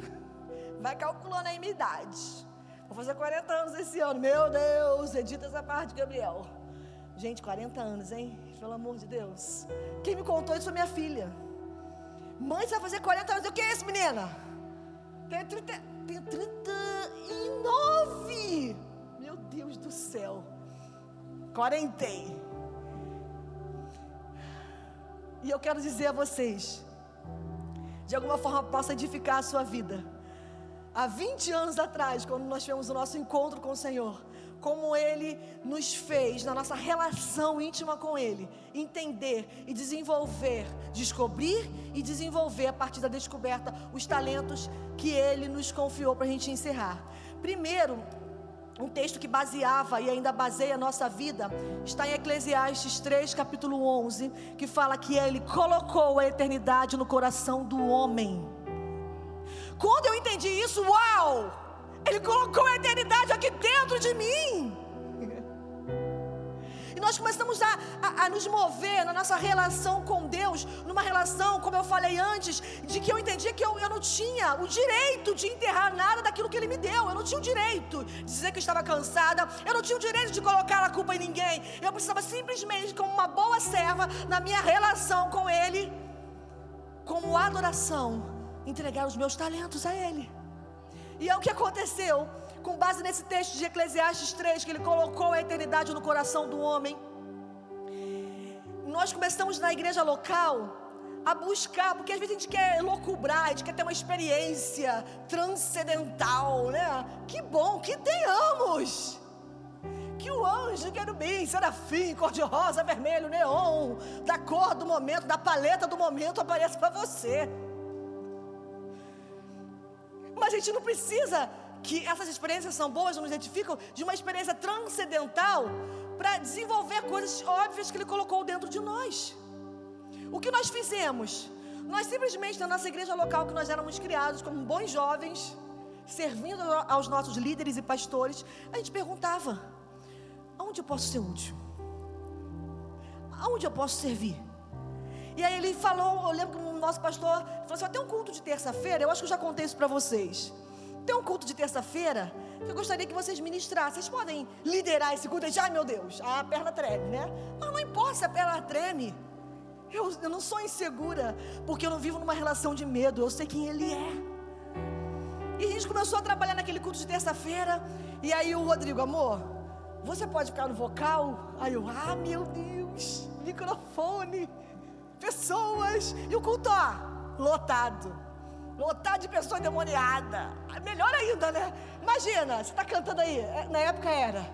Vai calculando aí minha idade. Vou fazer 40 anos esse ano. Meu Deus, edita essa parte, Gabriel. Gente, 40 anos, hein? Pelo amor de Deus. Quem me contou isso foi minha filha. Mãe, você vai fazer 40 anos. O que é isso, menina? Tenho 30, tenho 39. Deus do céu. Quarentei. E eu quero dizer a vocês, de alguma forma possa edificar a sua vida. Há 20 anos atrás, quando nós tivemos o nosso encontro com o Senhor, como Ele nos fez na nossa relação íntima com Ele, entender e desenvolver, descobrir e desenvolver a partir da descoberta os talentos que Ele nos confiou para a gente encerrar. Primeiro, um texto que baseava e ainda baseia a nossa vida, está em Eclesiastes 3, capítulo 11, que fala que ele colocou a eternidade no coração do homem. Quando eu entendi isso, uau! Ele colocou a eternidade aqui dentro de mim nós começamos a, a, a, nos mover na nossa relação com Deus, numa relação, como eu falei antes, de que eu entendi que eu, eu não tinha o direito de enterrar nada daquilo que Ele me deu. Eu não tinha o direito de dizer que estava cansada, eu não tinha o direito de colocar a culpa em ninguém. Eu precisava simplesmente, como uma boa serva, na minha relação com Ele, como adoração, entregar os meus talentos a Ele. E é o que aconteceu com base nesse texto de Eclesiastes 3, que ele colocou a eternidade no coração do homem. Nós começamos na igreja local a buscar, porque às vezes a gente quer loucubrar, a gente quer ter uma experiência transcendental, né? Que bom que tenhamos! Que o anjo querubim, serafim, cor-de-rosa, vermelho, neon, da cor do momento, da paleta do momento apareça para você. Mas a gente não precisa que essas experiências são boas, nos identificam de uma experiência transcendental para desenvolver coisas óbvias que Ele colocou dentro de nós. O que nós fizemos? Nós simplesmente, na nossa igreja local, que nós éramos criados como bons jovens, servindo aos nossos líderes e pastores, a gente perguntava: aonde eu posso ser útil? Aonde eu posso servir? E aí ele falou, eu lembro que o nosso pastor falou assim: tem um culto de terça-feira, eu acho que eu já contei isso para vocês. Tem um culto de terça-feira que eu gostaria que vocês ministrassem. Vocês podem liderar esse culto? Ai meu Deus, a perna treme, né? Mas não importa se a perna treme. Eu, eu não sou insegura, porque eu não vivo numa relação de medo. Eu sei quem Ele é. E a gente começou a trabalhar naquele culto de terça-feira. E aí o Rodrigo, amor, você pode ficar no vocal? Aí eu, ah, meu Deus, microfone, pessoas. E o culto, ó, lotado lotado de pessoa endemoniada. Melhor ainda, né? Imagina, você está cantando aí. É, na época era.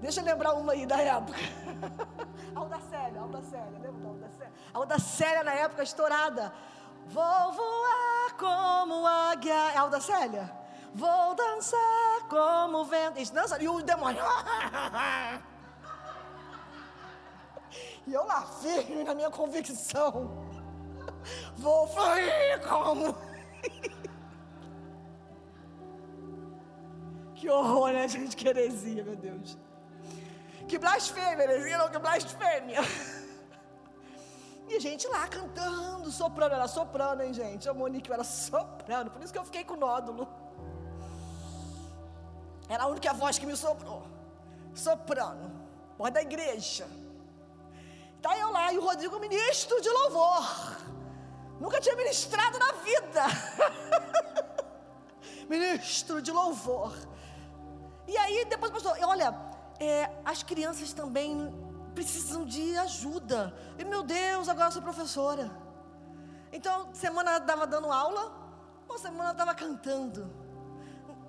Deixa eu lembrar uma aí da época. Aldacélia, Aldacélia, lembra da Aldacélia? Aldacélia na época estourada. Vou voar como águia. É Aldacélia? Vou dançar como vento. Isso dança. E o demônio. e eu lá firme na minha convicção. Vou fluir como. que horror, né, gente? Que heresia, meu Deus. Que blasfêmia, heresia não, que blasfêmia. E a gente lá cantando, soprando. Era soprano, hein, gente? A Monique era soprano. Por isso que eu fiquei com nódulo. Era a única voz que me sobrou. Soprano. Voz da igreja. Tá eu lá e o Rodrigo, ministro de louvor. Nunca tinha ministrado na vida. Ministro de louvor. E aí, depois, pastor, olha, é, as crianças também precisam de ajuda. E meu Deus, agora eu sou professora. Então, semana estava dando aula, uma semana estava cantando.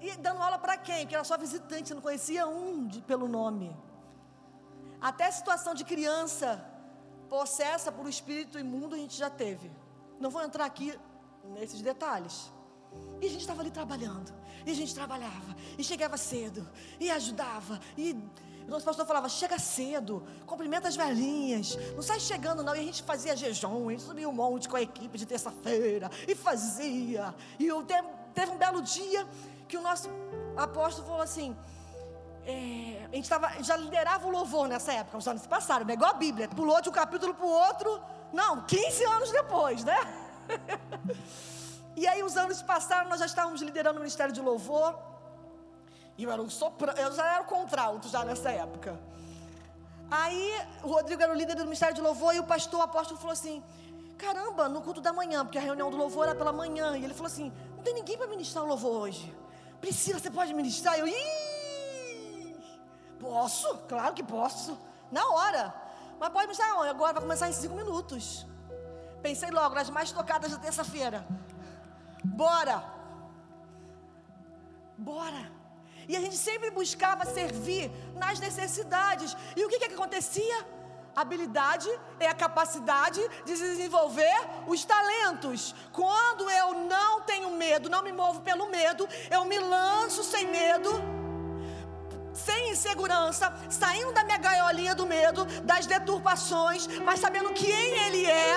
E dando aula para quem? Porque era só visitante, não conhecia um de, pelo nome. Até situação de criança possessa por um espírito imundo a gente já teve. Não vou entrar aqui nesses detalhes. E a gente estava ali trabalhando. E a gente trabalhava. E chegava cedo. E ajudava. E o nosso pastor falava: chega cedo, cumprimenta as velhinhas, não sai chegando não. E a gente fazia jejum, a gente subia um monte com a equipe de terça-feira, e fazia. E eu, teve um belo dia que o nosso apóstolo falou assim: é, a gente tava, já liderava o louvor nessa época, os anos se passaram, né? igual a Bíblia, pulou de um capítulo para o outro, não, 15 anos depois, né? e aí os anos passaram, nós já estávamos liderando o Ministério de Louvor. E eu era um soprano, eu já era contralto já nessa época. Aí o Rodrigo era o líder do Ministério de Louvor e o pastor, o apóstolo falou assim: Caramba, no culto da manhã, porque a reunião do louvor era pela manhã. E ele falou assim: Não tem ninguém para ministrar o louvor hoje. Priscila, você pode ministrar? Eu, Ih, posso, claro que posso. Na hora. Mas pode mostrar onde? Agora vai começar em cinco minutos. Pensei logo nas mais tocadas da terça-feira. Bora! Bora! E a gente sempre buscava servir nas necessidades. E o que, que acontecia? habilidade é a capacidade de desenvolver os talentos. Quando eu não tenho medo, não me movo pelo medo, eu me lanço sem medo minha insegurança, saindo da minha gaiolinha do medo, das deturpações, mas sabendo quem Ele é,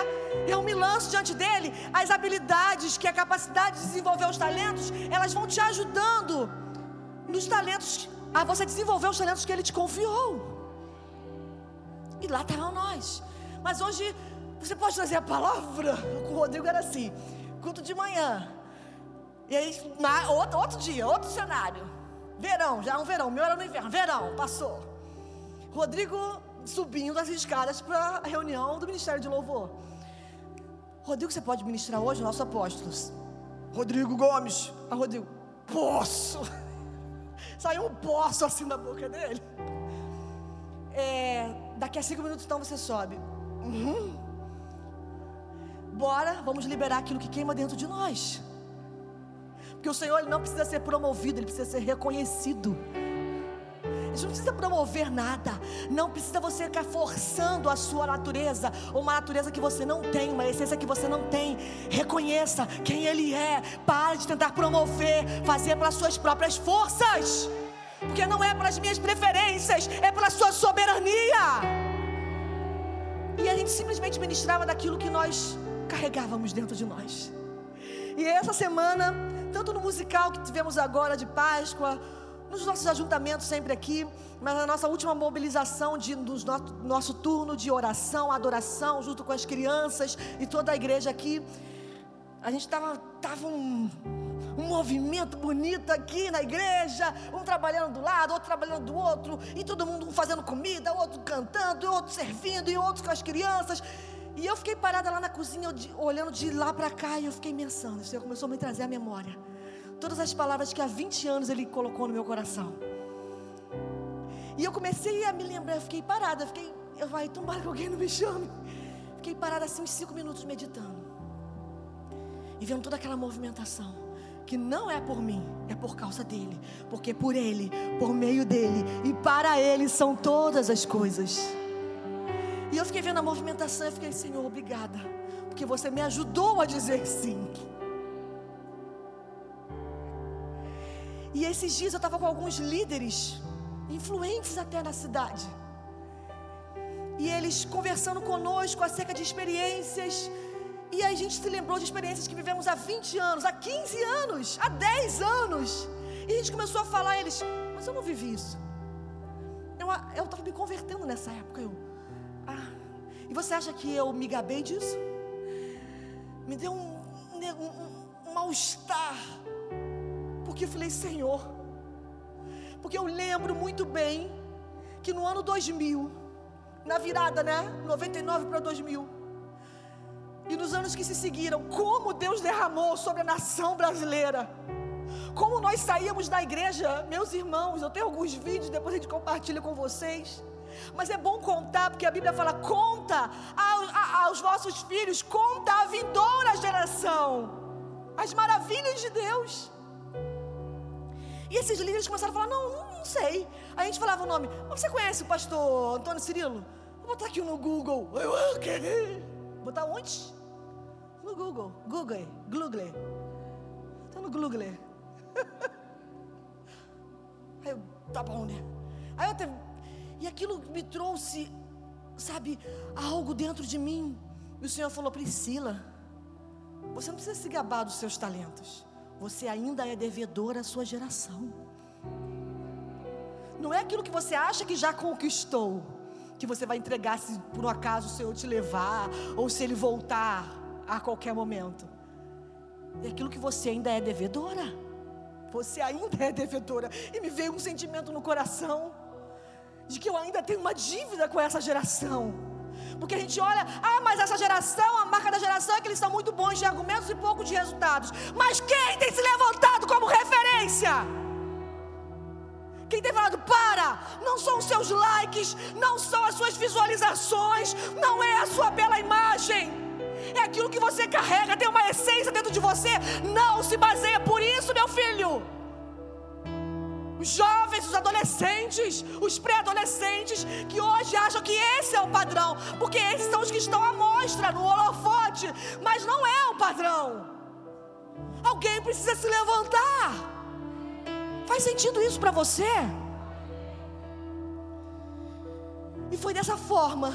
eu me lanço diante dele. As habilidades, que a capacidade de desenvolver os talentos, elas vão te ajudando nos talentos, a você desenvolver os talentos que Ele te confiou. E lá estavam nós. Mas hoje, você pode trazer a palavra? O Rodrigo era assim: culto de manhã. E aí, na, outro, outro dia, outro cenário. Verão, já é um verão. Meu era no inverno. Verão, passou. Rodrigo subindo as escadas para a reunião do Ministério de Louvor. Rodrigo, você pode ministrar hoje nossos apóstolos? Rodrigo Gomes. A Rodrigo, posso. Saiu um poço assim da boca dele. É, daqui a cinco minutos então você sobe. Uhum. Bora, vamos liberar aquilo que queima dentro de nós. Porque o Senhor ele não precisa ser promovido, ele precisa ser reconhecido. Ele não precisa promover nada. Não precisa você ficar forçando a sua natureza, uma natureza que você não tem, uma essência que você não tem. Reconheça quem Ele é. Pare de tentar promover, fazer pelas suas próprias forças. Porque não é pelas minhas preferências, é pela sua soberania. E a gente simplesmente ministrava daquilo que nós carregávamos dentro de nós. E essa semana tanto no musical que tivemos agora de Páscoa, nos nossos ajuntamentos sempre aqui, mas na nossa última mobilização de, do nosso, turno de oração, adoração, junto com as crianças e toda a igreja aqui, a gente estava tava um, um movimento bonito aqui na igreja, um trabalhando do lado, outro trabalhando do outro, e todo mundo fazendo comida, outro cantando, outro servindo, e outros com as crianças. E eu fiquei parada lá na cozinha, olhando de lá para cá, e eu fiquei pensando. O Senhor começou a me trazer à memória todas as palavras que há 20 anos Ele colocou no meu coração. E eu comecei a me lembrar, eu fiquei parada, fiquei, eu vai, tomara que alguém não me chame. Fiquei parada assim uns 5 minutos meditando. E vendo toda aquela movimentação. Que não é por mim, é por causa dele. Porque por ele, por meio dele e para ele são todas as coisas. E eu fiquei vendo a movimentação e fiquei, Senhor, obrigada. Porque você me ajudou a dizer sim. E esses dias eu estava com alguns líderes, influentes até na cidade. E eles conversando conosco acerca de experiências. E a gente se lembrou de experiências que vivemos há 20 anos, há 15 anos, há 10 anos. E a gente começou a falar, eles, mas eu não vivi isso. Eu estava me convertendo nessa época. Eu, e você acha que eu me gabei disso? Me deu um, um, um, mal-estar. Porque eu falei, Senhor. Porque eu lembro muito bem que no ano 2000, na virada, né? 99 para 2000. E nos anos que se seguiram, como Deus derramou sobre a nação brasileira. Como nós saíamos da igreja, meus irmãos, eu tenho alguns vídeos, depois a gente compartilha com vocês. Mas é bom contar, porque a Bíblia fala: conta aos, aos vossos filhos, conta a vindoura geração, as maravilhas de Deus. E esses líderes começaram a falar: não, não, não sei. A gente falava o nome: você conhece o pastor Antônio Cirilo? Vou botar aqui no Google. Botar onde? No Google. Google. Google. Está no Google. Aí eu, tá bom, né? Aí eu teve e aquilo me trouxe, sabe, algo dentro de mim. E o Senhor falou: Priscila, você não precisa se gabar dos seus talentos. Você ainda é devedora à sua geração. Não é aquilo que você acha que já conquistou, que você vai entregar se por um acaso o Senhor te levar, ou se Ele voltar a qualquer momento. É aquilo que você ainda é devedora. Você ainda é devedora. E me veio um sentimento no coração de que eu ainda tenho uma dívida com essa geração. Porque a gente olha, ah, mas essa geração, a marca da geração é que eles são muito bons de argumentos e pouco de resultados. Mas quem tem se levantado como referência? Quem tem falado, para, não são os seus likes, não são as suas visualizações, não é a sua bela imagem, é aquilo que você carrega, tem uma essência dentro de você, não se baseia por isso, meu filho os jovens, os adolescentes, os pré-adolescentes, que hoje acham que esse é o padrão, porque esses são os que estão à mostra, no holofote, mas não é o padrão. Alguém precisa se levantar. Faz sentido isso para você? E foi dessa forma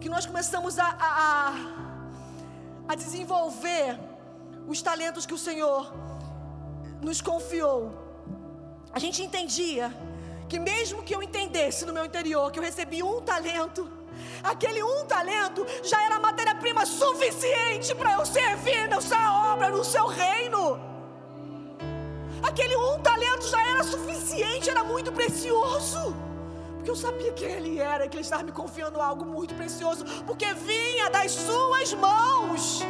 que nós começamos a, a, a desenvolver os talentos que o Senhor nos confiou. A gente entendia que mesmo que eu entendesse no meu interior que eu recebi um talento, aquele um talento já era matéria-prima suficiente para eu servir nessa obra, no seu reino. Aquele um talento já era suficiente, era muito precioso. Porque eu sabia quem ele era, que ele estava me confiando algo muito precioso, porque vinha das suas mãos,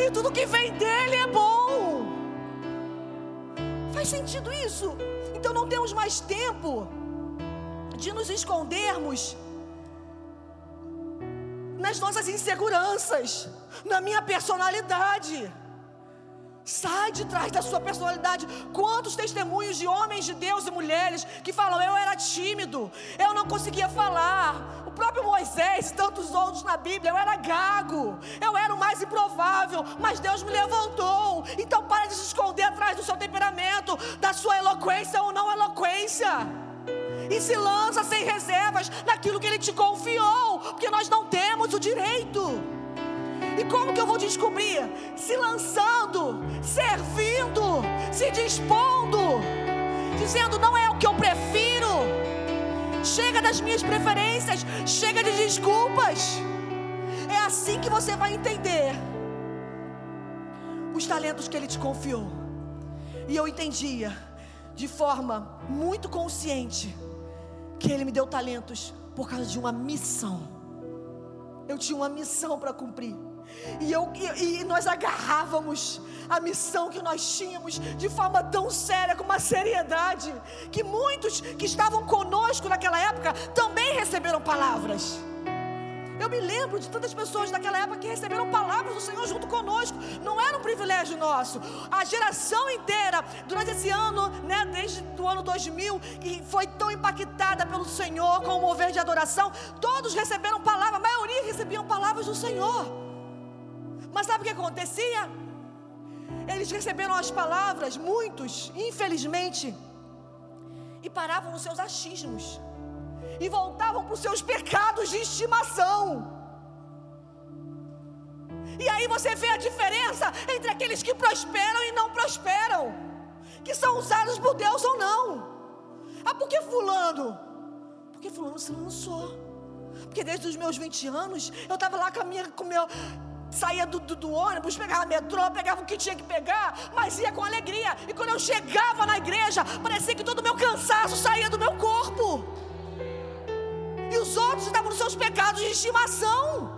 e tudo que vem dele é bom. Faz sentido isso? Então não temos mais tempo de nos escondermos nas nossas inseguranças, na minha personalidade. Sai de trás da sua personalidade. Quantos testemunhos de homens de Deus e mulheres que falam: Eu era tímido, eu não conseguia falar. Próprio Moisés e tantos outros na Bíblia, eu era gago, eu era o mais improvável, mas Deus me levantou. Então, para de se esconder atrás do seu temperamento, da sua eloquência ou não eloquência. E se lança sem reservas naquilo que Ele te confiou, porque nós não temos o direito. E como que eu vou descobrir? Se lançando, servindo, se dispondo, dizendo: não é o que eu prefiro. Chega das minhas preferências, chega de desculpas. É assim que você vai entender os talentos que Ele te confiou. E eu entendia de forma muito consciente que Ele me deu talentos por causa de uma missão. Eu tinha uma missão para cumprir. E, eu, e, e, nós agarrávamos a missão que nós tínhamos de forma tão séria, com uma seriedade, que muitos que estavam conosco naquela época também receberam palavras. Eu me lembro de tantas pessoas naquela época que receberam palavras do Senhor junto conosco. Não era um privilégio nosso. A geração inteira, durante esse ano, né, desde o ano 2000, que foi tão impactada pelo Senhor com o mover de adoração, todos receberam palavras, a maioria recebiam palavras do Senhor. Mas sabe o que acontecia? Eles receberam as palavras, muitos, infelizmente, e paravam nos seus achismos, e voltavam para os seus pecados de estimação. E aí você vê a diferença entre aqueles que prosperam e não prosperam, que são usados por Deus ou não. Ah, por que Fulano? Porque Fulano se lançou. Porque desde os meus 20 anos eu estava lá com, a minha, com meu saía do, do, do, ônibus, pegava metrô, pegava o que tinha que pegar, mas ia com alegria. E quando eu chegava na igreja, parecia que todo o meu cansaço saía do meu corpo. E os outros estavam nos seus pecados de estimação,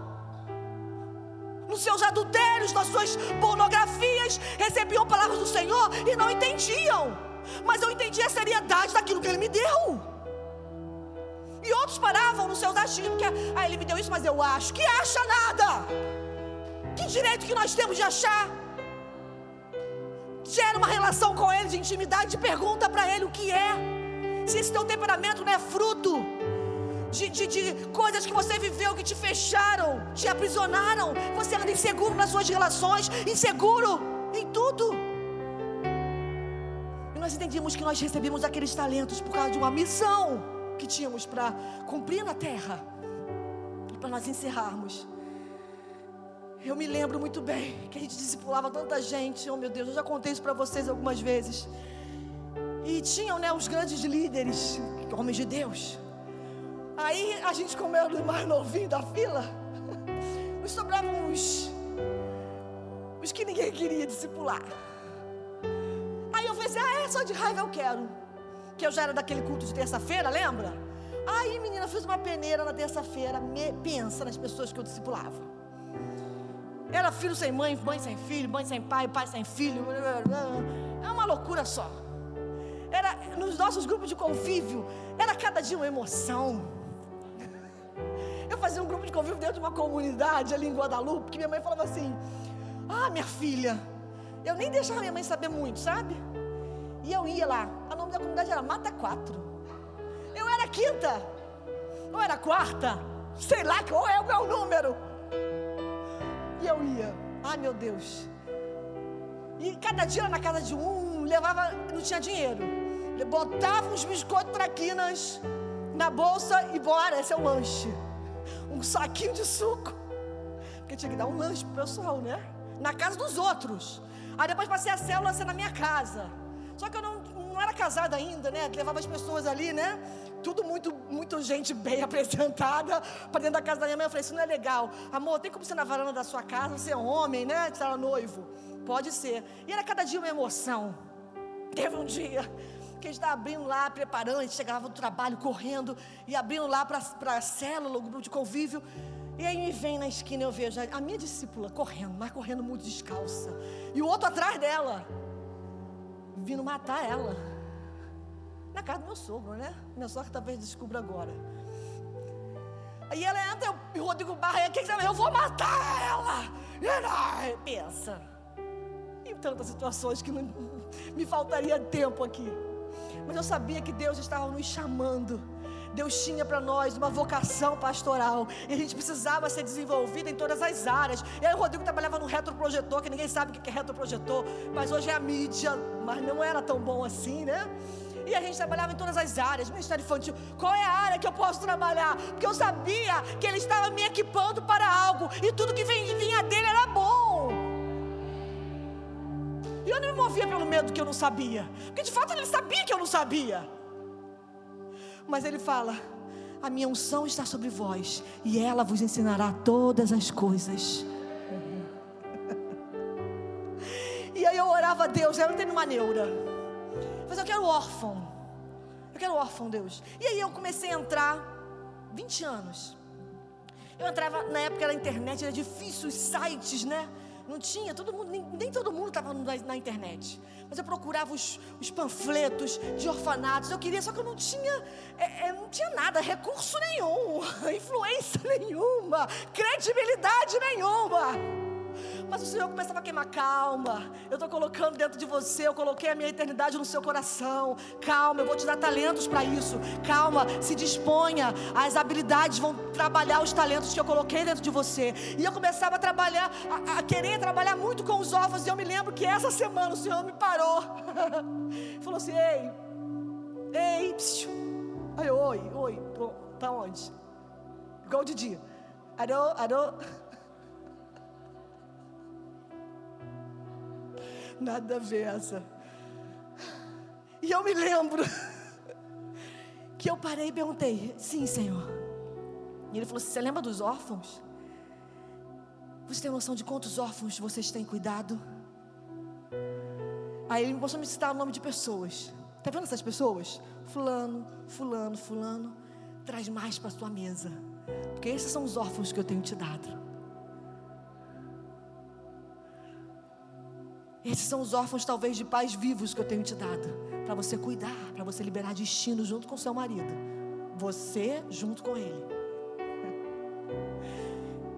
nos seus adultérios, nas suas pornografias, recebiam palavras do Senhor e não entendiam. Mas eu entendi a seriedade daquilo que Ele me deu. E outros paravam nos seus achismos, que ah, ele me deu isso, mas eu acho que acha nada. Que direito que nós temos de achar? Gera uma relação com ele de intimidade, pergunta para ele o que é. Se esse teu temperamento não é fruto de, de, de, coisas que você viveu que te fecharam, te aprisionaram. Você anda inseguro nas suas relações, inseguro em tudo. E nós entendíamos que nós recebemos aqueles talentos por causa de uma missão que tínhamos para cumprir na terra. E para nós encerrarmos. Eu me lembro muito bem que a gente discipulava tanta gente. Oh meu Deus, eu já contei isso para vocês algumas vezes. E tinham, né, os grandes líderes, homens de Deus. Aí a gente, como era o mais novinho da fila, nos sobravam os, os que ninguém queria discipular. Aí eu falei assim: ah, é só de raiva eu quero. Que eu já era daquele culto de terça-feira, lembra? Aí, menina, fiz uma peneira na terça-feira. Pensa nas pessoas que eu discipulava. Era filho sem mãe, mãe sem filho, mãe sem pai, pai sem filho. É uma loucura só. Era nos nossos grupos de convívio, era cada dia uma emoção. Eu fazia um grupo de convívio dentro de uma comunidade ali em Guadalupe, que minha mãe falava assim: "Ah, minha filha, eu nem deixava minha mãe saber muito, sabe? E eu ia lá. O nome da comunidade era Mata Quatro. Eu era quinta, ou era quarta, sei lá qual é o meu número. Eu ia. Ai meu Deus. E cada dia na casa de um, levava, não tinha dinheiro. Botava uns biscoitos traquinas na bolsa e bora, esse é o lanche. Um saquinho de suco. Porque tinha que dar um lanche pro pessoal, né? Na casa dos outros. Aí depois passei a célula ser na minha casa. Só que eu não, não era casada ainda, né? Levava as pessoas ali, né? Tudo muito, muito gente bem apresentada para dentro da casa da minha mãe. Eu falei, isso não é legal. Amor, tem como ser na varanda da sua casa? Você é homem, né? Você era noivo. Pode ser. E era cada dia uma emoção. Teve um dia que a gente estava abrindo lá, preparando, a gente chegava do trabalho correndo e abrindo lá para a célula, o grupo de convívio. E aí me vem na esquina eu vejo a minha discípula correndo, mas correndo muito descalça. E o outro atrás dela, vindo matar ela. Na casa do meu sogro, né? Minha sogra talvez descubra agora. Aí ela entra e o Rodrigo Barra, o que? Eu vou matar ela! E pensa. E tantas situações que não, me faltaria tempo aqui. Mas eu sabia que Deus estava nos chamando. Deus tinha para nós uma vocação pastoral. E a gente precisava ser desenvolvida em todas as áreas. E aí o Rodrigo trabalhava no retroprojetor, que ninguém sabe o que é retroprojetor, mas hoje é a mídia, mas não era tão bom assim, né? E a gente trabalhava em todas as áreas, ministério infantil. Qual é a área que eu posso trabalhar? Porque eu sabia que ele estava me equipando para algo. E tudo que vinha dele era bom. E eu não me movia pelo medo que eu não sabia. Porque de fato ele sabia que eu não sabia. Mas ele fala: A minha unção está sobre vós, e ela vos ensinará todas as coisas. e aí eu orava a Deus, eu não tenho uma neura. Mas eu quero órfão. Eu quero órfão, Deus. E aí eu comecei a entrar, 20 anos. Eu entrava, na época era internet, era difícil, os sites, né? Não tinha, todo mundo, nem, nem todo mundo estava na, na, internet. Mas eu procurava os, os, panfletos de orfanatos. Eu queria, só que eu não tinha, é, é, não tinha nada, recurso nenhum, influência nenhuma, credibilidade nenhuma. Mas o Senhor começava a queimar, calma. Eu estou colocando dentro de você, eu coloquei a minha eternidade no seu coração. Calma, eu vou te dar talentos para isso. Calma, se disponha. As habilidades vão trabalhar os talentos que eu coloquei dentro de você. E eu começava a trabalhar, a, a querer trabalhar muito com os órfãos. E eu me lembro que essa semana o Senhor me parou. Falou assim: ei, ei, psiu. Aí, oi, oi, para onde? Igual de dia. Arô, arô. Nada a ver essa. E eu me lembro que eu parei e perguntei: Sim, Senhor. E ele falou: Você lembra dos órfãos? Você tem noção de quantos órfãos vocês têm cuidado? Aí ele começou a me citar o nome de pessoas. Está vendo essas pessoas? Fulano, fulano, fulano. Traz mais para sua mesa. Porque esses são os órfãos que eu tenho te dado. Esses são os órfãos, talvez, de pais vivos que eu tenho te dado. Para você cuidar, para você liberar destino junto com seu marido. Você junto com ele.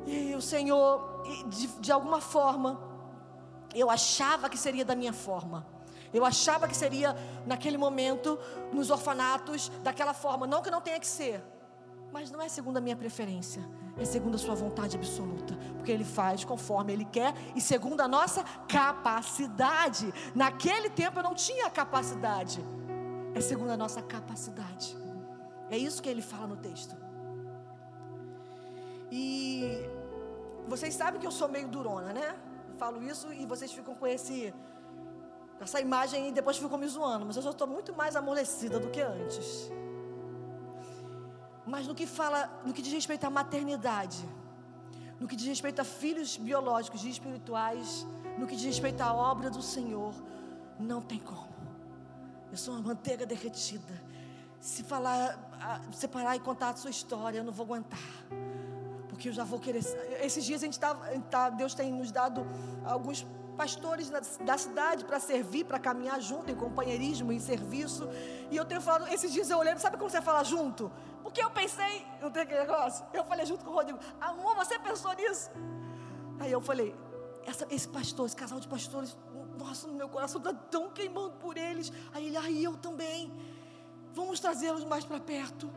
E o Senhor, de, de alguma forma, eu achava que seria da minha forma. Eu achava que seria naquele momento, nos orfanatos, daquela forma. Não que não tenha que ser, mas não é segundo a minha preferência é segundo a sua vontade absoluta, porque Ele faz conforme Ele quer e segundo a nossa capacidade. Naquele tempo eu não tinha capacidade, é segundo a nossa capacidade. É isso que Ele fala no texto. E vocês sabem que eu sou meio durona, né? falo isso e vocês ficam com esse essa imagem e depois ficam me zoando, mas eu já estou muito mais amolecida do que antes. Mas no que fala, no que diz respeito à maternidade, no que diz respeito a filhos biológicos e espirituais, no que diz respeito à obra do Senhor, não tem como. Eu sou uma manteiga derretida. Se falar, separar e contar a sua história, eu não vou aguentar. Porque eu já vou querer. Esses dias a gente tá, tá Deus tem nos dado alguns pastores da cidade para servir, para caminhar junto, em companheirismo, em serviço. E eu tenho falado, esses dias eu olhando, sabe quando você fala junto? Porque eu pensei, não tem aquele negócio? Eu falei junto com o Rodrigo, amor, você pensou nisso? Aí eu falei, essa, esse pastor, esse casal de pastores, nossa, meu coração está tão queimando por eles. Aí ele, aí eu também. Vamos trazê-los mais para perto.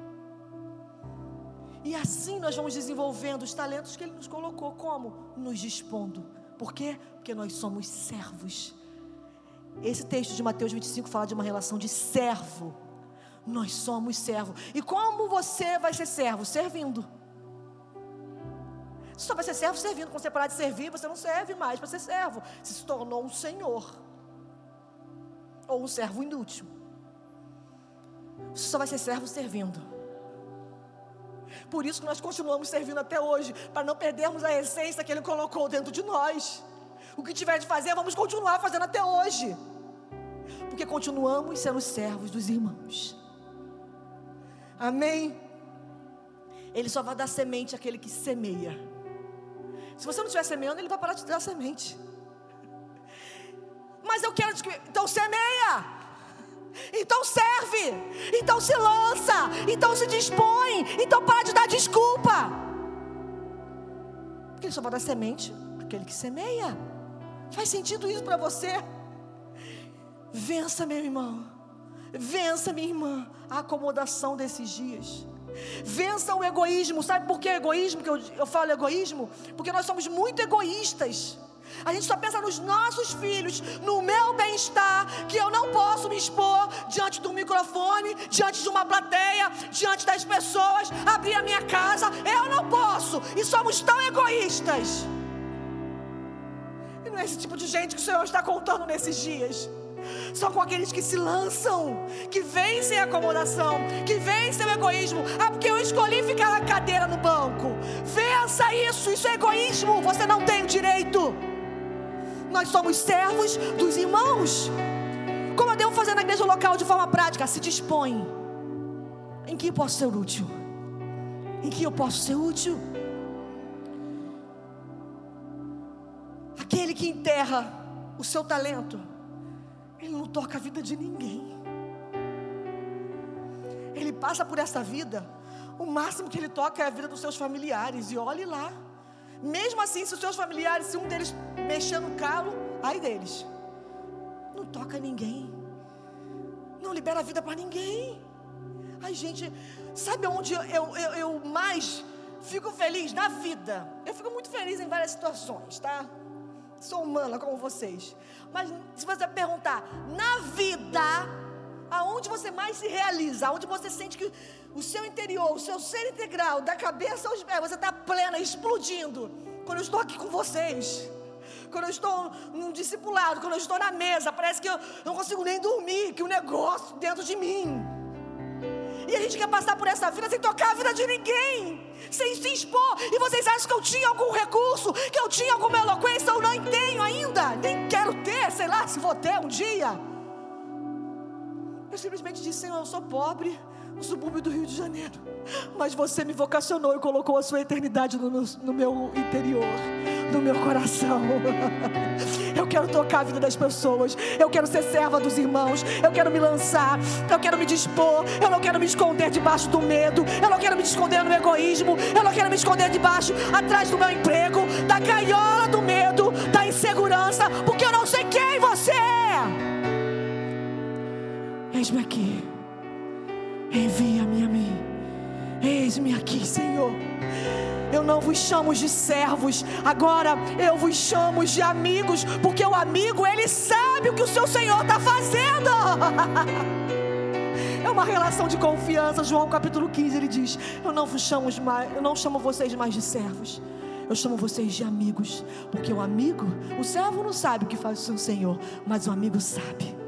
E assim nós vamos desenvolvendo os talentos que Ele nos colocou. Como? Nos dispondo por quê? Porque nós somos servos. Esse texto de Mateus 25 fala de uma relação de servo. Nós somos servo. E como você vai ser servo? Servindo. Você só vai ser servo servindo. Quando você parar de servir, você não serve mais para ser servo. Você se tornou um senhor. Ou um servo inútil. Você só vai ser servo servindo. Por isso que nós continuamos servindo até hoje, para não perdermos a essência que Ele colocou dentro de nós. O que tiver de fazer, vamos continuar fazendo até hoje, porque continuamos sendo servos dos irmãos. Amém? Ele só vai dar semente àquele que semeia. Se você não estiver semeando, ele vai parar de dar semente. Mas eu quero. Então semeia. Então serve, então se lança, então se dispõe, então para de dar desculpa. Porque ele só vai dar semente aquele que semeia. Faz sentido isso para você? Vença, meu irmão. Vença, minha irmã, a acomodação desses dias. Vença o egoísmo. Sabe por que egoísmo? Que eu, eu falo egoísmo? Porque nós somos muito egoístas. A gente só pensa nos nossos filhos, no meu bem-estar, que eu não posso me expor diante do microfone, diante de uma plateia, diante das pessoas, abrir a minha casa. Eu não posso. E somos tão egoístas. E não é esse tipo de gente que o Senhor está contando nesses dias. São com aqueles que se lançam, que vencem a acomodação, que vencem o egoísmo. Ah, porque eu escolhi ficar na cadeira no banco. Vença isso, isso é egoísmo. Você não tem o direito. Nós somos servos dos irmãos. Como eu devo fazer na igreja local de forma prática? Se dispõe. Em que posso ser útil? Em que eu posso ser útil? Aquele que enterra o seu talento, ele não toca a vida de ninguém. Ele passa por essa vida, o máximo que ele toca é a vida dos seus familiares, e olhe lá. Mesmo assim, se os seus familiares, se um deles mexer no calo, ai deles. Não toca ninguém. Não libera a vida para ninguém. Ai, gente, sabe onde eu, eu, eu, eu mais fico feliz? Na vida. Eu fico muito feliz em várias situações, tá? Sou humana como vocês. Mas se você perguntar, na vida, aonde você mais se realiza, aonde você sente que o seu interior, o seu ser integral, da cabeça aos pés, você está plena, explodindo. Quando eu estou aqui com vocês, quando eu estou num discipulado, quando eu estou na mesa, parece que eu não consigo nem dormir, que o um negócio dentro de mim. E a gente quer passar por essa vida sem tocar a vida de ninguém, sem se expor. E vocês acham que eu tinha algum recurso, que eu tinha alguma eloquência? Eu não tenho ainda, nem quero ter, sei lá se vou ter um dia. Eu simplesmente disse: Senhor, eu sou pobre, subúrbio do Rio de Janeiro. Mas você me vocacionou e colocou a sua eternidade no meu, no meu interior, no meu coração. Eu quero tocar a vida das pessoas. Eu quero ser serva dos irmãos. Eu quero me lançar. Eu quero me dispor. Eu não quero me esconder debaixo do medo. Eu não quero me esconder no egoísmo. Eu não quero me esconder debaixo, atrás do meu emprego, da gaiola do medo, da insegurança, porque eu não sei quem você é. Eis-me aqui. Envia-me a mim. Eis-me aqui, Senhor. Eu não vos chamo de servos, agora eu vos chamo de amigos, porque o amigo, ele sabe o que o seu Senhor está fazendo. É uma relação de confiança. João capítulo 15 ele diz: Eu não vos chamo mais, eu não chamo vocês mais de servos. Eu chamo vocês de amigos, porque o amigo, o servo não sabe o que faz o seu Senhor, mas o amigo sabe.